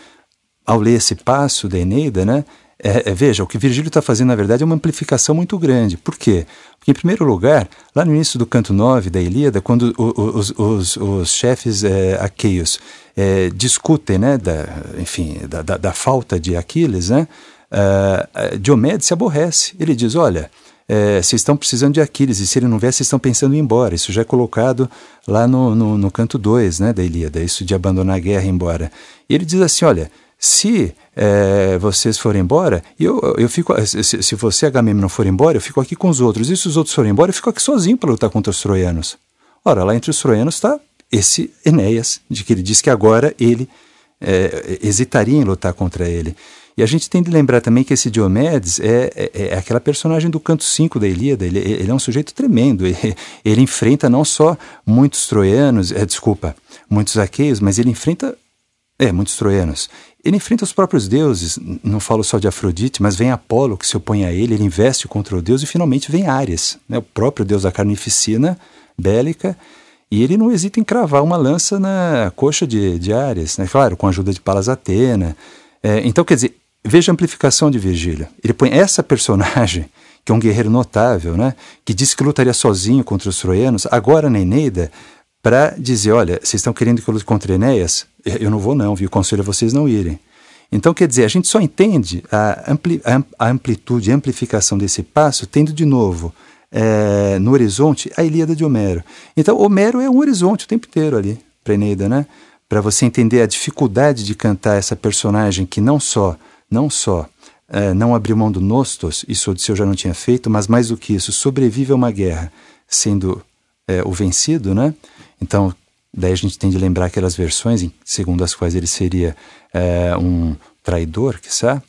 ao ler esse passo da Eneida, né, é, é, veja, o que Virgílio está fazendo, na verdade, é uma amplificação muito grande. Por quê? Porque, em primeiro lugar, lá no início do canto 9 da Ilíada, quando os, os, os chefes é, aqueios é, discutem, né, da, enfim, da, da, da falta de Aquiles, né, uh, Diomedes se aborrece. Ele diz: Olha, é, vocês estão precisando de Aquiles, e se ele não vier, vocês estão pensando em ir embora. Isso já é colocado lá no, no, no canto 2 né, da Ilíada, isso de abandonar a guerra e ir embora. E ele diz assim: Olha, se é, vocês forem embora, eu, eu fico, se, se você, Agamemnon, for embora, eu fico aqui com os outros. E se os outros forem embora, eu fico aqui sozinho para lutar contra os troianos. Ora, lá entre os troianos está esse Enéas, de que ele diz que agora ele é, hesitaria em lutar contra ele. E a gente tem de lembrar também que esse Diomedes é, é, é aquela personagem do canto 5 da Ilíada, ele, ele, é um sujeito tremendo, ele, ele enfrenta não só muitos troianos, é, desculpa, muitos aqueios, mas ele enfrenta é, muitos troianos. Ele enfrenta os próprios deuses, não falo só de Afrodite, mas vem Apolo que se opõe a ele, ele investe contra o deus e finalmente vem Ares, né, o próprio deus da carnificina bélica, e ele não hesita em cravar uma lança na coxa de, de Ares, né, claro, com a ajuda de Palas Atena. É, então, quer dizer, Veja a amplificação de Virgílio. Ele põe essa personagem, que é um guerreiro notável, né, que disse que lutaria sozinho contra os troianos, agora na Eneida, para dizer: olha, vocês estão querendo que eu lute contra Enéas? Eu não vou, não, viu? Conselho a vocês não irem. Então, quer dizer, a gente só entende a, ampli, a amplitude, a amplificação desse passo, tendo de novo é, no horizonte a Ilíada de Homero. Então, Homero é um horizonte o tempo inteiro ali para Eneida, né? para você entender a dificuldade de cantar essa personagem que não só, não só é, não abriu mão do Nostos, isso Odisseu já não tinha feito, mas mais do que isso, sobrevive a uma guerra sendo é, o vencido, né? Então, daí a gente tem de lembrar aquelas versões segundo as quais ele seria é, um traidor, quiçá,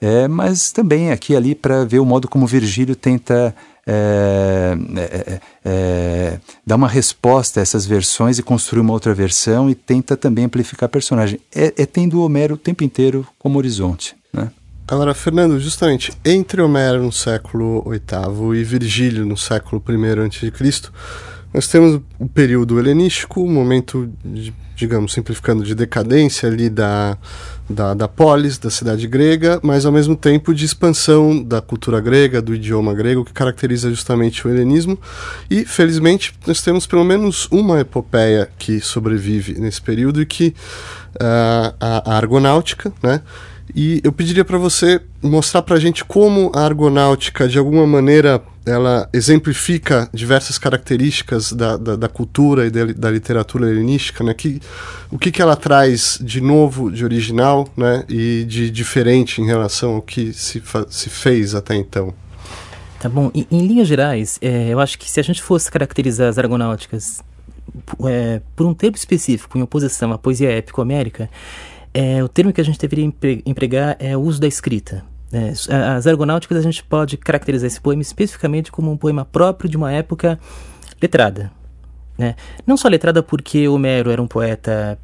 é, mas também aqui ali para ver o modo como Virgílio tenta é, é, é, dar uma resposta a essas versões e construir uma outra versão e tenta também amplificar a personagem. É, é tendo o Homero o tempo inteiro como horizonte. Né? Agora, Fernando, justamente entre Homero no século VIII e Virgílio no século I a.C., nós temos o período helenístico, o momento, de, digamos, simplificando, de decadência ali da, da, da polis, da cidade grega, mas ao mesmo tempo de expansão da cultura grega, do idioma grego, que caracteriza justamente o helenismo. E, felizmente, nós temos pelo menos uma epopeia que sobrevive nesse período e que uh, a, a argonáutica, né? E eu pediria para você mostrar para a gente como a argonáutica, de alguma maneira, ela exemplifica diversas características da, da, da cultura e da, da, literatura helenística, né? Que, o que, que ela traz de novo, de original, né? E de diferente em relação ao que se, se fez até então. Tá bom. Em, em linhas gerais, é, eu acho que se a gente fosse caracterizar as argonáuticas é, por um termo específico, em oposição à poesia épico américa, é, o termo que a gente deveria empregar é o uso da escrita. É, as Argonáuticas a gente pode caracterizar esse poema especificamente como um poema próprio de uma época letrada. Né? Não só letrada porque Homero era um poeta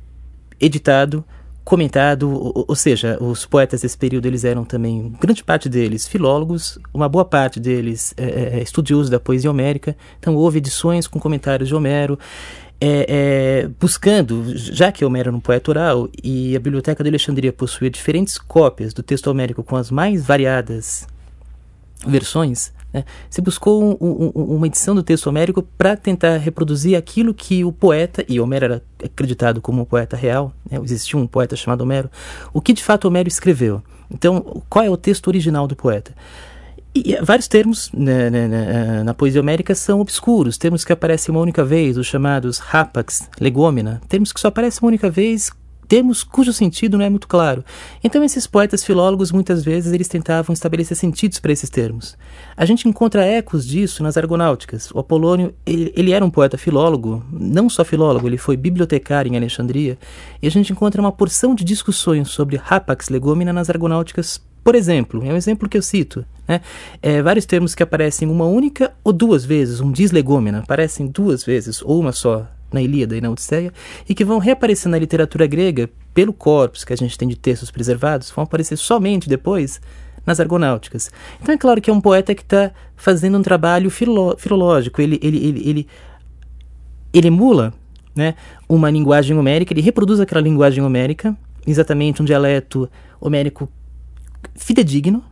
editado, comentado, ou, ou, seja, os poetas desse período eles eram também, grande parte deles, filólogos, uma boa parte deles é, é, é estudiosos da poesia homérica, então houve edições com comentários de Homero, é, é, buscando, já que Homero era um poeta oral e a Biblioteca de Alexandria possuía diferentes cópias do texto homérico com as mais variadas versões, né, se buscou um, um, uma edição do texto homérico para tentar reproduzir aquilo que o poeta, e Homero era acreditado como um poeta real, né, existia um poeta chamado Homero, o que de fato Homero escreveu. Então, qual é o texto original do poeta? E vários termos né, né, né, na poesia homérica são obscuros, termos que aparecem uma única vez, os chamados rapax, legômena, termos que só aparecem uma única vez, termos cujo sentido não é muito claro. Então esses poetas filólogos muitas vezes eles tentavam estabelecer sentidos para esses termos. A gente encontra ecos disso nas Argonáuticas. O Apolônio ele, ele, era um poeta filólogo, não só filólogo, ele foi bibliotecário em Alexandria, e a gente encontra uma porção de discussões sobre rapax legomena nas Argonáuticas por exemplo, é um exemplo que eu cito, né? É, vários termos que aparecem uma única ou duas vezes, um dislegômena, aparecem duas vezes ou uma só na Ilíada e na Odisseia, e que vão reaparecer na literatura grega pelo corpus que a gente tem de textos preservados, vão aparecer somente depois nas Argonáuticas. Então é claro que é um poeta que está fazendo um trabalho filo filológico, ele, ele, ele, ele, ele emula né, uma linguagem homérica, ele reproduz aquela linguagem homérica, exatamente um dialeto homérico fidedigno,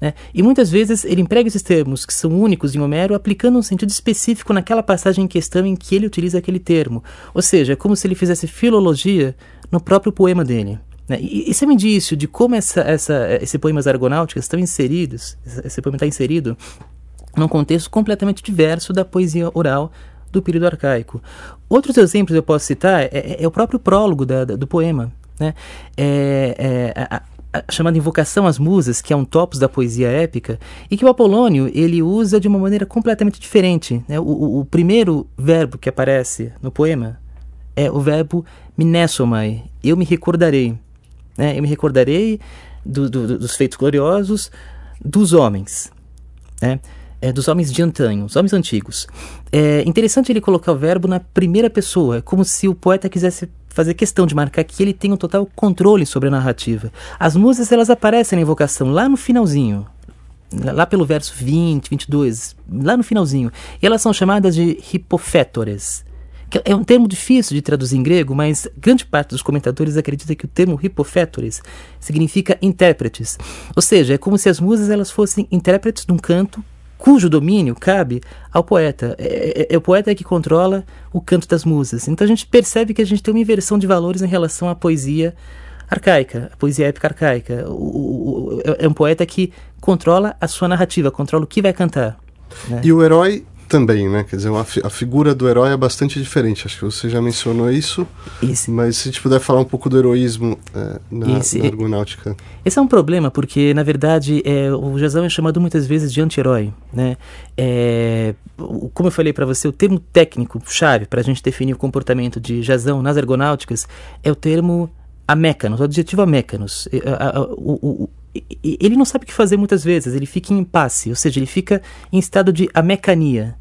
né? e muitas vezes ele emprega esses termos que são únicos em Homero, aplicando um sentido específico naquela passagem em questão em que ele utiliza aquele termo. Ou seja, é como se ele fizesse filologia no próprio poema dele. Né? E isso é um indício de como essa, essa, esse poemas argonáuticos estão inseridos, esse poema está inserido num contexto completamente diverso da poesia oral do período arcaico. Outros exemplos eu posso citar é, é, é o próprio prólogo da, da, do poema. Né? É, é, a, chamada Invocação às Musas, que é um topos da poesia épica, e que o Apolônio ele usa de uma maneira completamente diferente. Né? O, o, o, primeiro verbo que aparece no poema é o verbo minessomai, eu me recordarei. Né? Eu me recordarei do, do, dos feitos gloriosos dos homens. Né? É, dos homens de antanho, os homens antigos. É interessante ele colocar o verbo na primeira pessoa, como se o poeta quisesse fazer questão de marcar que ele tem um total controle sobre a narrativa. As musas elas aparecem na invocação lá no finalzinho, lá pelo verso 20, 22, lá no finalzinho. E elas são chamadas de hipofétores. É um termo difícil de traduzir em grego, mas grande parte dos comentadores acredita que o termo hipofétores significa intérpretes. Ou seja, é como se as musas elas fossem intérpretes de um canto cujo domínio cabe ao poeta. É, é, é, o poeta que controla o canto das musas. Então a gente percebe que a gente tem uma inversão de valores em relação à poesia arcaica, a poesia épica arcaica. O, o, o, é um poeta que controla a sua narrativa, controla o que vai cantar. Né? E o herói também, né? Quer dizer, uma, a figura do herói é bastante diferente. Acho que você já mencionou isso. Esse, mas se a gente puder falar um pouco do heroísmo é, na, esse, na argonáutica. Esse é um problema, porque, na verdade, é, o Jazão é chamado muitas vezes de anti-herói, né? É, como eu falei para você, o termo técnico-chave para a gente definir o comportamento de Jazão nas argonáuticas é o termo amécanos, o adjetivo amécanos. O, o, ele não sabe o que fazer muitas vezes, ele fica em impasse, ou seja, ele fica em estado de amecania.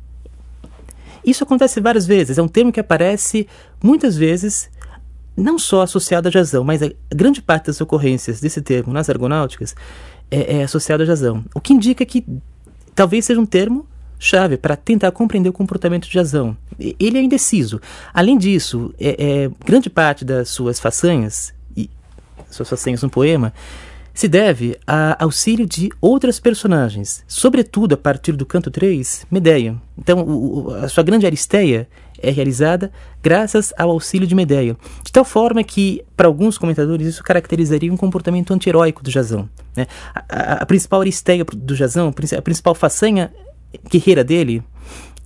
Isso acontece várias vezes, é um termo que aparece muitas vezes, não só associado a jazão, mas a grande parte das ocorrências desse termo nas argonáuticas é, é associado a jazão. O que indica que talvez seja um termo chave para tentar compreender o comportamento de jazão. Ele é indeciso. Além disso, é, é, grande parte das suas façanhas, e suas façanhas no poema, se deve a auxílio de outras personagens, sobretudo a partir do canto 3, Medeia. Então, o, a sua grande aristeia é realizada graças ao auxílio de Medeia, de tal forma que, para alguns comentadores, isso caracterizaria um comportamento anti-heróico do Jazão. Né? A, a, a, principal aristeia do Jazão, a principal façanha guerreira dele,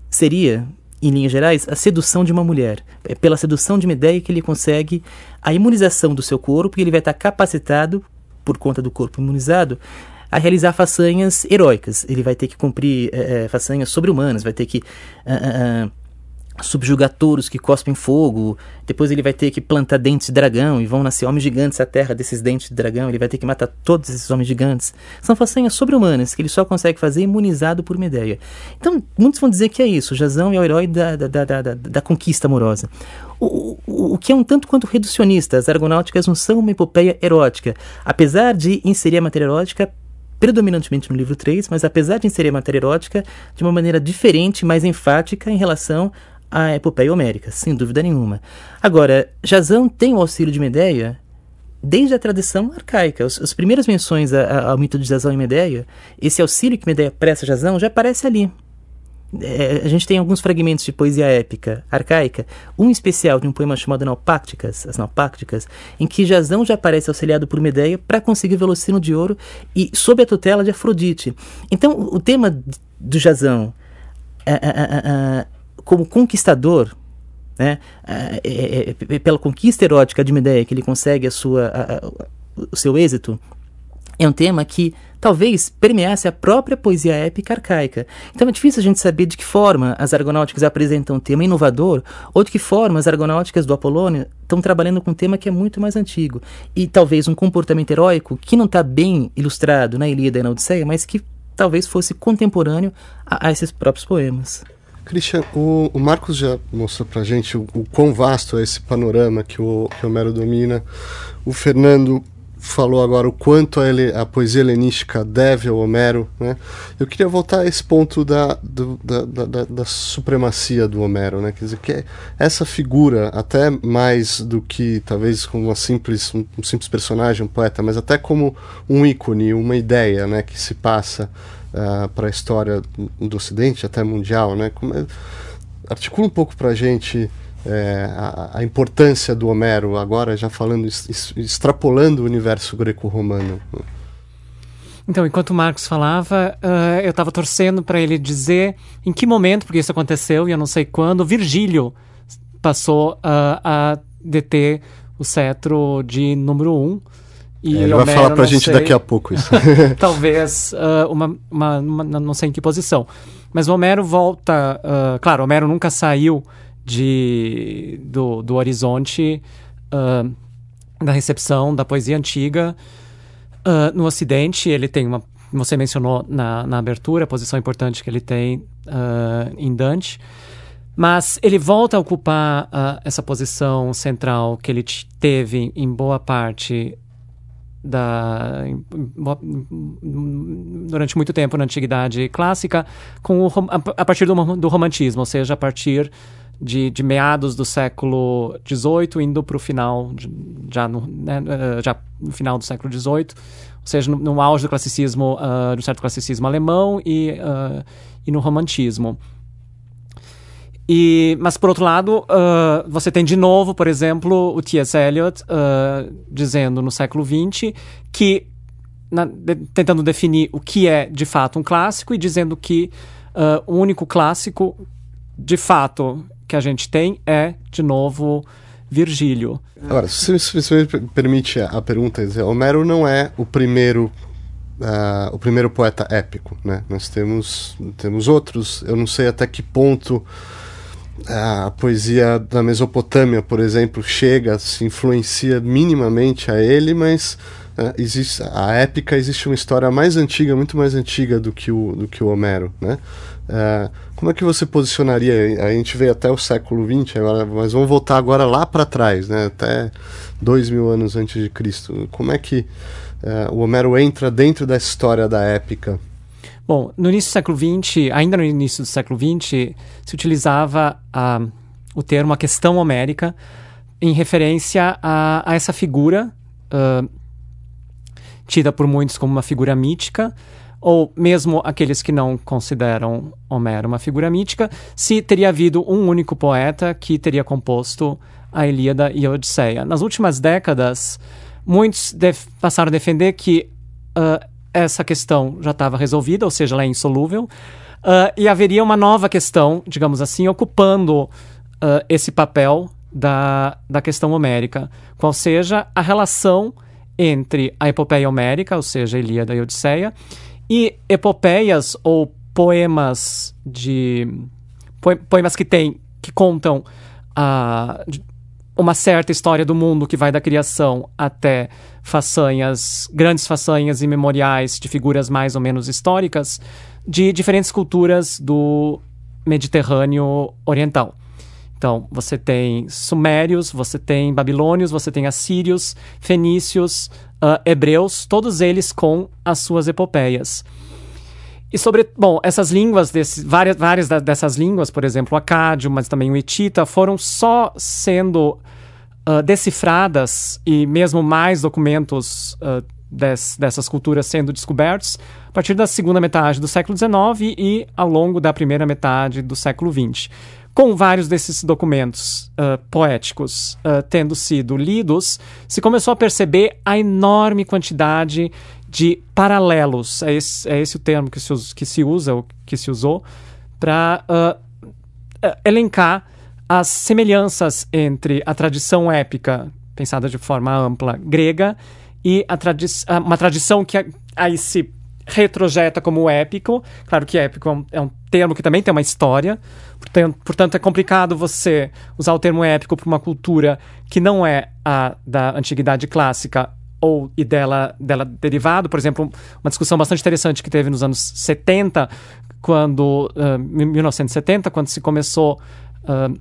seria, em linhas gerais, a sedução de uma mulher. É pela sedução de Medeia que ele consegue a imunização do seu corpo e ele vai estar capacitado por conta do corpo imunizado, a realizar façanhas heróicas. Ele vai ter que cumprir é, façanhas sobre-humanas, vai ter que uh, uh, subjugar touros que cospem fogo. Depois ele vai ter que plantar dentes de dragão e vão nascer homens gigantes à terra desses dentes de dragão. Ele vai ter que matar todos esses homens gigantes. São façanhas sobre-humanas que ele só consegue fazer imunizado por Medeia. Então, muitos vão dizer que é isso. Jazão é o herói da, da, da, da, da conquista amorosa. O, o, o, que é um tanto quanto reducionista. As argonáuticas não são uma epopeia erótica. Apesar de inserir a matéria erótica predominantemente no livro 3, mas apesar de inserir a matéria erótica de uma maneira diferente, mais enfática em relação a epopeia homérica, sem dúvida nenhuma. Agora, Jazão tem o auxílio de Medeia desde a tradição arcaica. Os, as primeiras menções a, a, ao mito de Jazão e Medeia, esse auxílio que Medeia presta a Jazão já aparece ali. É, a gente tem alguns fragmentos de poesia épica arcaica, um especial de um poema chamado Naupácticas, as Naupácticas, em que Jazão já aparece auxiliado por Medeia para conseguir o velocino de ouro e sob a tutela de Afrodite. Então, o tema do Jazão, como conquistador, né, é, é, é, pela conquista erótica de Medeia que ele consegue a sua, a, a, o seu êxito, é um tema que talvez permeasse a própria poesia épica arcaica. Então é difícil a gente saber de que forma as argonáuticas apresentam um tema inovador ou de que forma as argonáuticas do Apolônio estão trabalhando com um tema que é muito mais antigo e talvez um comportamento heróico que não está bem ilustrado na Ilíada e na Odisseia, mas que talvez fosse contemporâneo a, a esses próprios poemas. Cristian, o, o, Marcos já mostrou pra gente o, o quão vasto é esse panorama que o, que o Homero domina. O Fernando falou agora o quanto a, ele, a, poesia helenística deve ao Homero. Né? Eu queria voltar a esse ponto da, do, da, da, da, supremacia do Homero. Né? Quer dizer, que é essa figura, até mais do que talvez como uma simples, um, um simples personagem, um poeta, mas até como um ícone, uma ideia né, que se passa uh, ah, para a história do Ocidente, até mundial, né? É, articula um pouco para a gente é, a, a, importância do Homero, agora já falando, extrapolando o universo greco-romano. Então, enquanto o Marcos falava, uh, eu estava torcendo para ele dizer em que momento, porque isso aconteceu e eu não sei quando, Virgílio passou uh, a deter o cetro de número um. E é, ele vai falar pra gente sei, daqui a pouco isso. [laughs] talvez uh, uma, uma, uma, não sei em que posição. Mas o Homero volta. Uh, claro, Homero nunca saiu de, do, do horizonte uh, da recepção da poesia antiga. no Ocidente, ele tem uma. Você mencionou na, na abertura a posição importante que ele tem em Dante. Mas ele volta a ocupar essa posição central que ele teve em boa parte da, durante muito tempo na antiguidade clássica com o, a, partir do, do romantismo, ou seja, a partir de, de meados do século XVIII indo para o final, já no, né, eh, já no final do século XVIII, ou seja, no, no auge do classicismo, uh, do certo classicismo alemão e, uh, e no romantismo. E, mas, por outro lado, uh, você tem de novo, por exemplo, o T.S. Eliot uh, dizendo no século XX que, na, de, tentando definir o que é de fato um clássico e dizendo que Uh, o único clássico, de fato, que a gente tem é, de novo, Virgílio. Agora, se você me permite a pergunta, dizer, Homero não é o primeiro uh, o primeiro poeta épico, né? Nós temos temos outros. Eu não sei até que ponto a poesia da Mesopotâmia, por exemplo, chega, se influencia minimamente a ele, mas uh, existe, a épica existe uma história mais antiga, muito mais antiga do que o, do que o Homero, né? Uh, como é que você posicionaria? A gente veio até o século XX, agora, mas vamos voltar agora lá para trás, né? até dois mil anos antes de Cristo. Como é que uh, o Homero entra dentro da história da épica? Bom, no início do século XX, ainda no início do século XX, se utilizava uh, o termo a questão homérica em referência a, a essa figura uh, tida por muitos como uma figura mítica, ou mesmo aqueles que não consideram Homero uma figura mítica, se teria havido um único poeta que teria composto a Ilíada e a Odisseia. Nas últimas décadas, muitos passaram a defender que uh, essa questão já estava resolvida, ou seja, ela é insolúvel, uh, e haveria uma nova questão, digamos assim, ocupando uh, esse papel da, da questão homérica, qual seja a relação entre a epopeia homérica, ou seja, a Ilíada e a Odisseia, e epopeias ou poemas de poemas que tem que contam a uma certa história do mundo que vai da criação até façanhas, grandes façanhas e memoriais de figuras mais ou menos históricas de diferentes culturas do Mediterrâneo Oriental. Então, você tem sumérios, você tem babilônios, você tem assírios, fenícios, uh, hebreus, todos eles com as suas epopeias. E sobre, bom, essas línguas, desse, várias, várias dessas línguas, por exemplo, o acádio, mas também o hitita, foram só sendo uh, decifradas e mesmo mais documentos uh, des, dessas culturas sendo descobertos a partir da segunda metade do século XIX e ao longo da primeira metade do século XX. Com vários desses documentos uh, poéticos tendo sido lidos, se começou a perceber a enorme quantidade de paralelos. É esse, é esse o termo que se, que se usa, ou que se usou, para uh, elencar as semelhanças entre a tradição épica, pensada de forma ampla, grega, e tradi uma tradição que aí se retrojeta como épico. Claro que épico é um, é um termo que também tem uma história, portanto, portanto é complicado você usar o termo épico para uma cultura que não é a da antiguidade clássica ou e dela, dela derivado. Por exemplo, uma discussão bastante interessante que teve nos anos 70, quando, uh, 1970, quando se começou uh,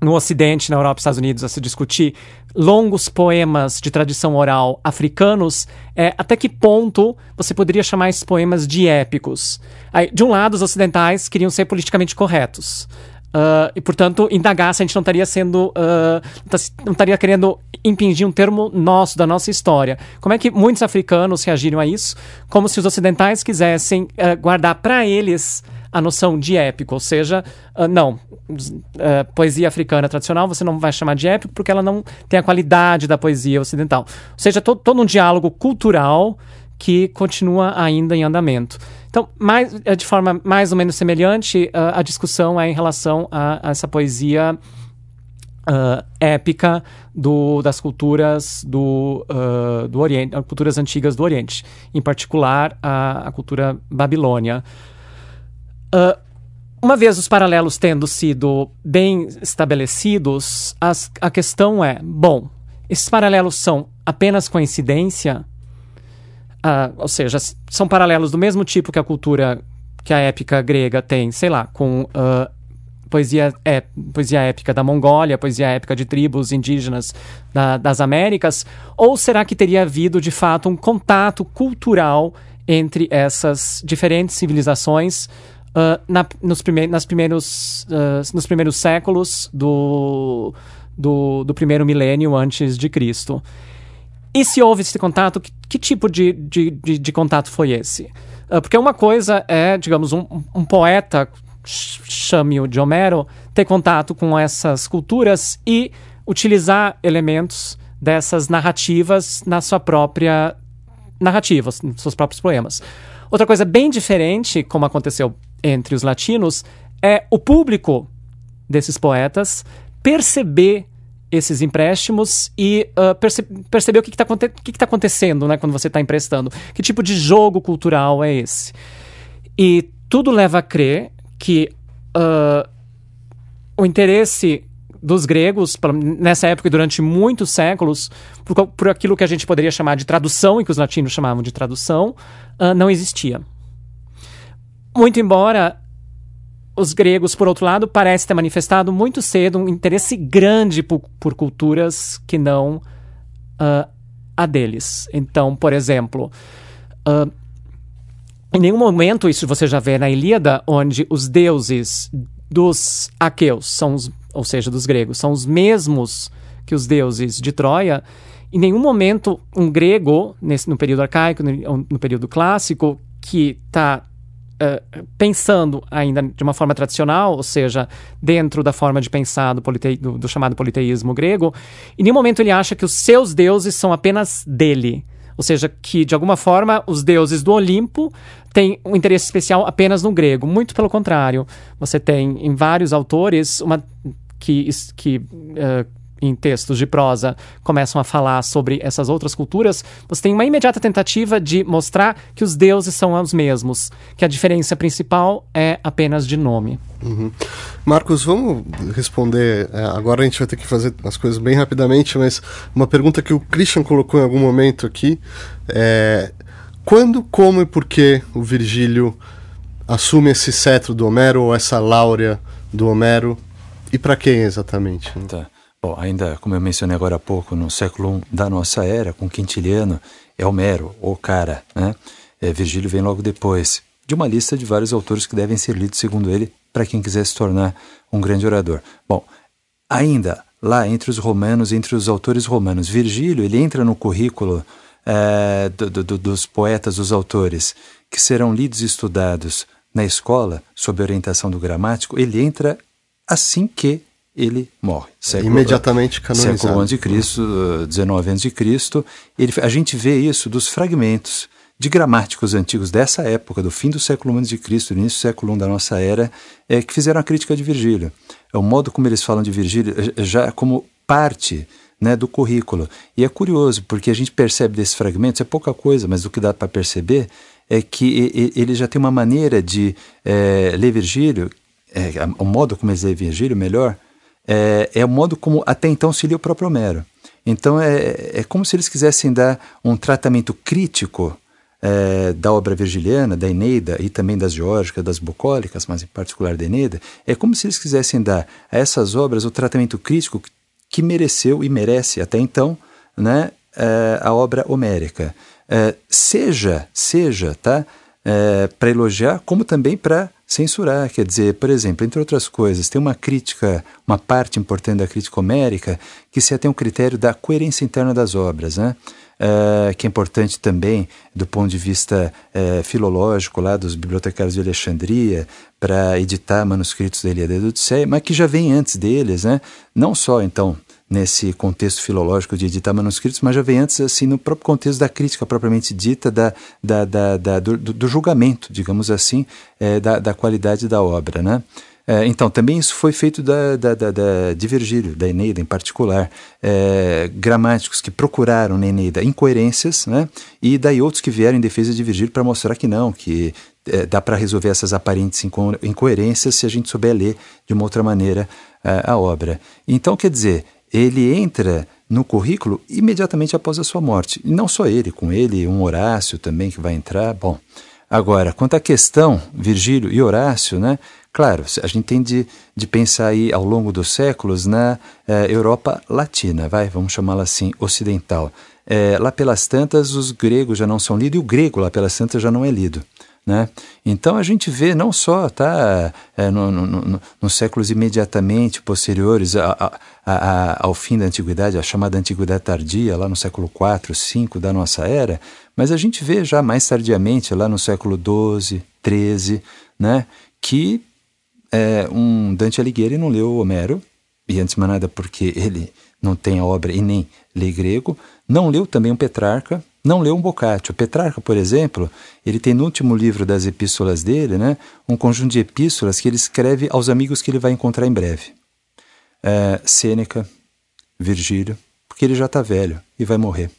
no Ocidente, na Europa e Estados Unidos, a se discutir longos poemas de tradição oral africanos, é, até que ponto você poderia chamar esses poemas de épicos? Aí, de um lado, os ocidentais queriam ser politicamente corretos. Uh, e, portanto, indagar se a gente não estaria sendo. Uh, não estaria querendo impingir um termo nosso, da nossa história. Como é que muitos africanos reagiram a isso? Como se os ocidentais quisessem uh, guardar para eles a noção de épico, ou seja, uh, não, uh, poesia africana tradicional você não vai chamar de épico porque ela não tem a qualidade da poesia ocidental. Ou seja, todo um diálogo cultural que continua ainda em andamento. Então, mais, eh, de forma mais ou menos semelhante, uh, a discussão é em relação a, a essa poesia Uh, épica do, das culturas do, uh, do Oriente, culturas antigas do Oriente, em particular a, a cultura babilônia. Uh, uma vez os paralelos tendo sido bem estabelecidos, as, a questão é: bom, esses paralelos são apenas coincidência? Uh, ou seja, são paralelos do mesmo tipo que a cultura, que a épica grega tem, sei lá, com uh, poesia, é, poesia épica da Mongólia, poesia épica de tribos indígenas da, das Américas? Ou será que teria havido, de fato, um contato cultural entre essas diferentes civilizações? uh, na, nos, nas primeiros, uh, nos primeiros séculos do, do, do primeiro milênio antes de Cristo. E se houve esse contato, que, que tipo de, de, de, de, contato foi esse? Uh, porque uma coisa é, digamos, um, um poeta, chame-o de Homero, ter contato com essas culturas e utilizar elementos dessas narrativas na sua própria narrativa, nos seus próprios poemas. Outra coisa bem diferente, como aconteceu entre os latinos é o público desses poetas perceber esses empréstimos e uh, perce perceber o que está tá acontecendo né, quando você está emprestando. Que tipo de jogo cultural é esse? E tudo leva a crer que uh, o interesse dos gregos, nessa época e durante muitos séculos, por, por, aquilo que a gente poderia chamar de tradução, e que os latinos chamavam de tradução, uh, não existia. Muito embora os gregos, por outro lado, parecem ter manifestado muito cedo um interesse grande por, por culturas que não uh, a deles. Então, por exemplo, uh, em nenhum momento isso você já vê na Ilíada, onde os deuses dos aqueus, são os, ou seja, dos gregos, são os mesmos que os deuses de Troia. Em nenhum momento um grego, nesse, no período arcaico, no, no período clássico, que está uh, pensando ainda de uma forma tradicional, ou seja, dentro da forma de pensar do, do, do chamado politeísmo grego, em nenhum momento ele acha que os seus deuses são apenas dele. Ou seja, que de alguma forma os deuses do Olimpo têm um interesse especial apenas no grego. Muito pelo contrário. Você tem em vários autores uma que, que uh, em textos de prosa começam a falar sobre essas outras culturas, você tem uma imediata tentativa de mostrar que os deuses são os mesmos, que a diferença principal é apenas de nome. Uhum. Marcos, vamos responder. É, agora a gente vai ter que fazer as coisas bem rapidamente, mas uma pergunta que o Christian colocou em algum momento aqui é quando, como e por que o Virgílio assume esse cetro do Homero ou essa láurea do Homero e para quem exatamente? Tá. Bom, ainda como eu mencionei agora há pouco, no século I da nossa era, com Quintiliano, é Homero, o cara, né? É, Virgílio vem logo depois, de uma lista de vários autores que devem ser lidos, segundo ele, para quem quiser se tornar um grande orador. Bom, ainda lá entre os romanos, entre os autores romanos, Virgílio, ele entra no currículo é, do, do, dos poetas, dos autores, que serão lidos e estudados na escola, sob orientação do gramático, ele entra assim que ele morre. Século, Imediatamente canonizado. Século XI de Cristo, 19 anos de Cristo. Ele, a gente vê isso dos fragmentos de gramáticos antigos dessa época, do fim do século I de Cristo, do início do século I da nossa era, é, que fizeram a crítica de Virgílio. É o modo como eles falam de Virgílio é, é, já como parte né, do currículo. E é curioso, porque a gente percebe desses fragmentos, é pouca coisa, mas o que dá para perceber é que ele já tem uma maneira de é, ler Virgílio, é, o modo como eles lê Virgílio melhor, é, é o modo como até então se lia o próprio Homero. Então é, é como se eles quisessem dar um tratamento crítico é, da obra virgiliana, da Eneida e também das geórgicas, das bucólicas, mas em particular da Eneida. É como se eles quisessem dar a essas obras o tratamento crítico que mereceu e merece até então né, é, a obra homérica. É, seja, seja, tá? É, para elogiar, como também para censurar. Quer dizer, por exemplo, entre outras coisas, tem uma crítica, uma parte importante da crítica homérica que se atém ao critério da coerência interna das obras, né? Uh, que é importante também do ponto de vista uh, filológico lá dos bibliotecários de Alexandria para editar manuscritos da Ilíada e da Odisseia, mas que já vem antes deles, né? Não só então nesse contexto filológico de editar manuscritos, mas já vem antes, assim, no próprio contexto da crítica propriamente dita, da, da, da, da do, do, julgamento, digamos assim, é, da, da qualidade da obra, né? É, então, também isso foi feito da, da, da, da, de Virgílio, da Eneida em particular. É, gramáticos que procuraram na Eneida incoerências, né? e daí outros que vieram em defesa de Virgílio para mostrar que não, que é, dá para resolver essas aparentes inco incoerências se a gente souber ler de uma outra maneira é, a obra. Então, quer dizer, ele entra no currículo imediatamente após a sua morte. E não só ele, com ele um Horácio também que vai entrar. Bom, agora, quanto à questão, Virgílio e Horácio, né? Claro, a gente tem de, de pensar aí ao longo dos séculos na eh, Europa Latina, vai, vamos chamá-la assim, ocidental. Eh, lá pelas tantas, os gregos já não são lidos e o grego lá pelas tantas já não é lido. Né? Então a gente vê não só tá, é, no, no, no, nos séculos imediatamente posteriores a, a, a, ao fim da Antiguidade, a chamada Antiguidade Tardia, lá no século IV, V da nossa era, mas a gente vê já mais tardiamente, lá no século XII, XIII, né, que é, um Dante Alighieri não leu Homero, e antes de mais nada porque ele não tem a obra e nem lê grego, não leu também um Petrarca, não leu um Boccaccio. Petrarca, por exemplo, ele tem no último livro das epístolas dele, né, um conjunto de epístolas que ele escreve aos amigos que ele vai encontrar em breve. É, Sêneca, Virgílio, porque ele já está velho e vai morrer.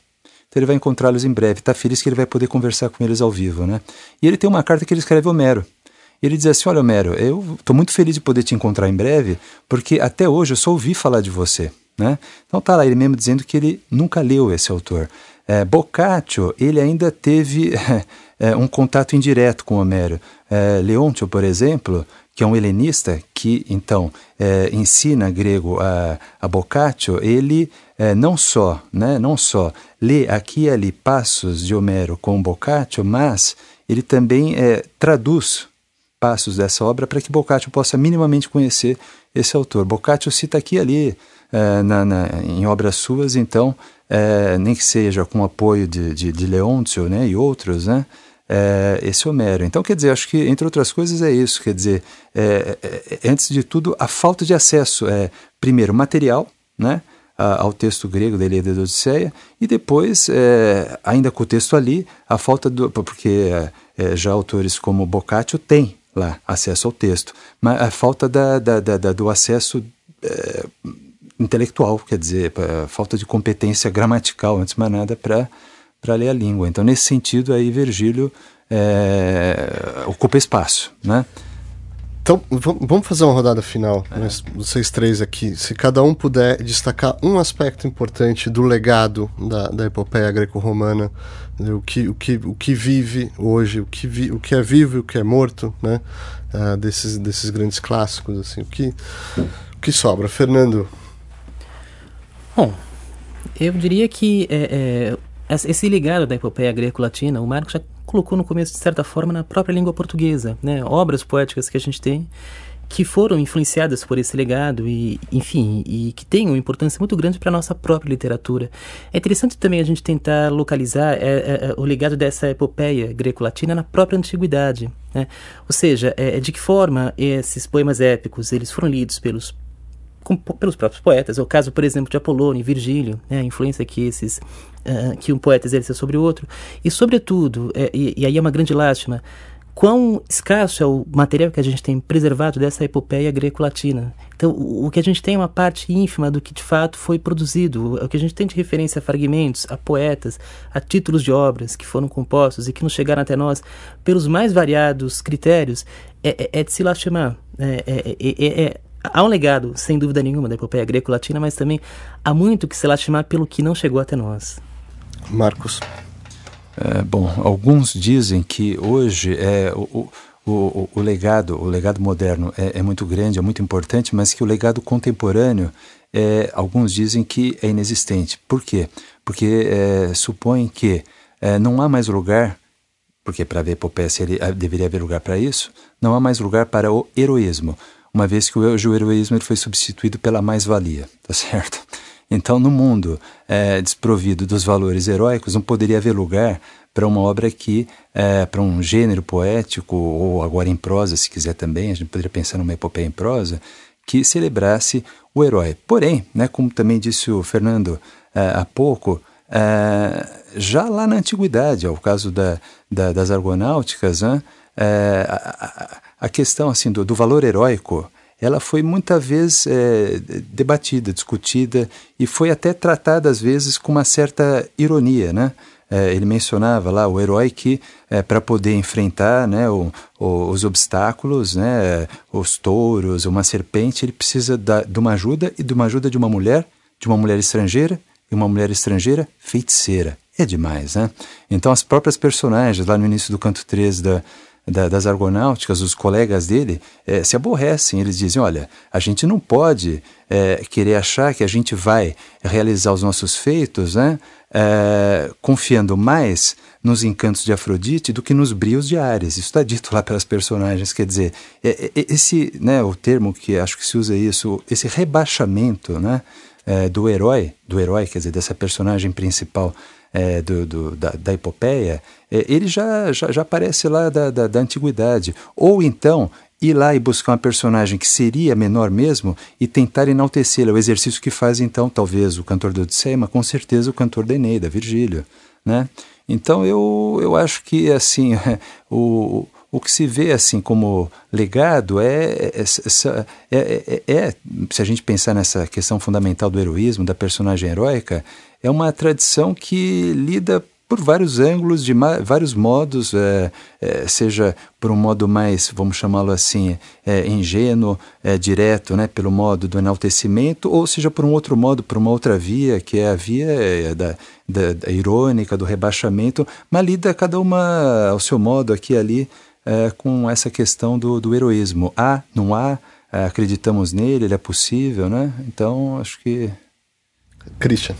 Então ele vai encontrá-los em breve. Está feliz que ele vai poder conversar com eles ao vivo, né? E ele tem uma carta que ele escreve ao Homero. Ele diz assim: Olha, Homero, eu estou muito feliz de poder te encontrar em breve, porque até hoje eu só ouvi falar de você. Né? Então tá lá ele mesmo dizendo que ele nunca leu esse autor. É, Boccaccio, ele ainda teve [laughs] é, um contato indireto com Homero. É, Leôntio, por exemplo, que é um helenista que então é, ensina grego a, a Boccaccio, ele é, não só, né, não só lê aqui e ali passos de Homero com Boccaccio, mas ele também é, traduz passos dessa obra para que Boccaccio possa minimamente conhecer esse autor. Boccaccio cita aqui e ali na, na, em obras suas, então, é, nem que seja com o apoio de, de, de Leôncio né, e outros, né, é, esse Homero. Então, quer dizer, acho que, entre outras coisas, é isso. Quer dizer, é, é, é antes de tudo, a falta de acesso, é, primeiro, material, né, ao texto grego da Ilíada da Odisseia, e depois, é, ainda com o texto ali, a falta do. porque é, já autores como Boccaccio têm lá acesso ao texto, mas a falta da, da, da do acesso é, intelectual, quer dizer, falta de competência [laughs] gramatical, antes de mais nada, para ler a língua. Então, nesse sentido, aí Virgílio é, ocupa espaço, né? Então, vamos fazer uma rodada final, é. né? vocês três aqui. Se cada um puder destacar um aspecto importante do legado da, da epopeia greco-romana, né? o, que, o, que, o que vive hoje, o que, vi, o que é vivo e o que é morto, né? Uh, desses, desses grandes clássicos, assim, o que, o que sobra? Fernando, Bom, eu diria que é, é, esse legado da epopeia greco-latina, o Marx já colocou no começo, de certa forma, na própria língua portuguesa. Né? Obras poéticas que a gente tem que foram influenciadas por esse legado e, enfim, e que têm uma importância muito grande para a nossa própria literatura. É interessante também a gente tentar localizar é, é, é o legado dessa epopeia greco-latina na própria antiguidade, né? Ou seja, é, de que forma esses poemas épicos eles foram lidos pelos com, pelos próprios poetas. É o caso, por exemplo, de Apolônio e Virgílio, né, a influência que esses uh, que um poeta exerce sobre o outro. E, sobretudo, é, e, e, aí é uma grande lástima, quão escasso é o material que a gente tem preservado dessa epopeia greco-latina. Então, o, que a gente tem é uma parte ínfima do que de fato foi produzido. O que a gente tem de referência a fragmentos, a poetas, a títulos de obras que foram compostos e que não chegaram até nós pelos mais variados critérios, é, é, é de se lastimar. É, é, é há um legado, sem dúvida nenhuma, da epopeia greco-latina, mas também há muito que se lastimar pelo que não chegou até nós. Marcos. É, bom, alguns dizem que hoje é o, o, o, o legado, o legado moderno é, é, muito grande, é muito importante, mas que o legado contemporâneo, é, alguns dizem que é inexistente. Por quê? Porque é, supõem que é, não há mais lugar, porque para ver epopeia deveria haver lugar para isso, não há mais lugar para o heroísmo uma vez que o heroísmo ele foi substituído pela mais-valia, tá certo? [laughs] Então, no mundo é, desprovido dos valores heróicos, não poderia haver lugar para uma obra que, é, para um gênero poético, ou agora em prosa, se quiser também, a gente poderia pensar numa epopeia em prosa, que celebrasse o herói. Porém, né, como também disse o Fernando é, há pouco, é, já lá na antiguidade, ao caso da, da, das argonáuticas, né, é, a, a questão assim do, do valor heróico ela foi muitas vezes é, debatida, discutida e foi até tratada às vezes com uma certa ironia, né? É, ele mencionava lá o herói que é, para poder enfrentar né, o, o, os obstáculos, né, os touros, uma serpente, ele precisa da, de uma ajuda e de uma ajuda de uma mulher, de uma mulher estrangeira e uma mulher estrangeira feiticeira. É demais, né? Então as próprias personagens lá no início do canto 3 da, da, das argonáuticas, os colegas dele, é, se aborrecem. Eles dizem: olha, a gente não pode é, querer achar que a gente vai realizar os nossos feitos né, é, confiando mais nos encantos de Afrodite do que nos brios de Ares. Isso está dito lá pelas personagens. Quer dizer, esse, né, o termo que acho que se usa isso, esse rebaixamento né, do herói, do herói, quer dizer, dessa personagem principal é, do, do, da, da epopeia, é, ele já, já, já, aparece lá da, da, da antiguidade. Ou então ir lá e buscar uma personagem que seria menor mesmo e tentar enaltecê-la. O exercício que faz então, talvez, o cantor do Odisseia, mas com certeza o cantor da Eneida, Virgílio. Né? Então eu, eu acho que assim [laughs] o, o que se vê assim como legado é é, é, é, é, se a gente pensar nessa questão fundamental do heroísmo, da personagem heróica, é uma tradição que lida por vários ângulos, de vários modos, é, é, seja por um modo mais, vamos chamá-lo assim, é, ingênuo, é, direto, né, pelo modo do enaltecimento, ou seja por um outro modo, por uma outra via, que é a via é, da, da, da, irônica, do rebaixamento, mas lida cada uma ao seu modo aqui e ali é, com essa questão do, do heroísmo. Há, não há, é, acreditamos nele, ele é possível, né? Então, acho que... Christian.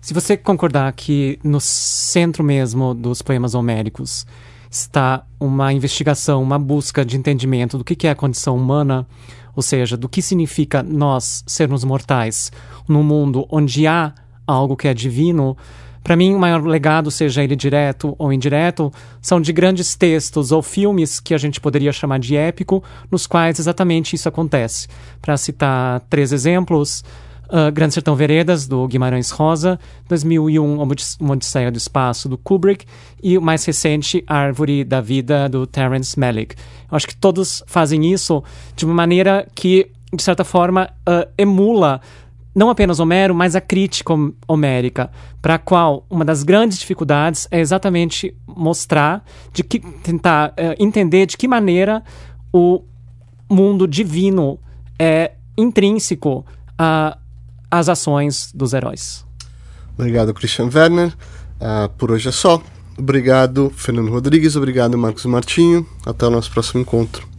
Se você concordar que no centro mesmo dos poemas homéricos está uma investigação, uma busca de entendimento do que é a condição humana, ou seja, do que significa nós sermos mortais num mundo onde há algo que é divino, para mim, o maior legado, seja ele direto ou indireto, são de grandes textos ou filmes que a gente poderia chamar de épico, nos quais exatamente isso acontece. Para citar três exemplos, Uh, Grande Sertão Veredas, do Guimarães Rosa, 2001, Uma Odisseia do Espaço, do Kubrick, e o mais recente, Árvore da Vida, do Terence Malick. Eu acho que todos fazem isso de uma maneira que, de certa forma, uh, emula não apenas Homero, mas a crítica homérica, para a qual uma das grandes dificuldades é exatamente mostrar, de que tentar uh, entender de que maneira o mundo divino é intrínseco a as ações dos heróis. Obrigado, Christian Werner. Uh, por hoje é só. Obrigado, Fernando Rodrigues. Obrigado, Marcos Martinho. Até o nosso próximo encontro.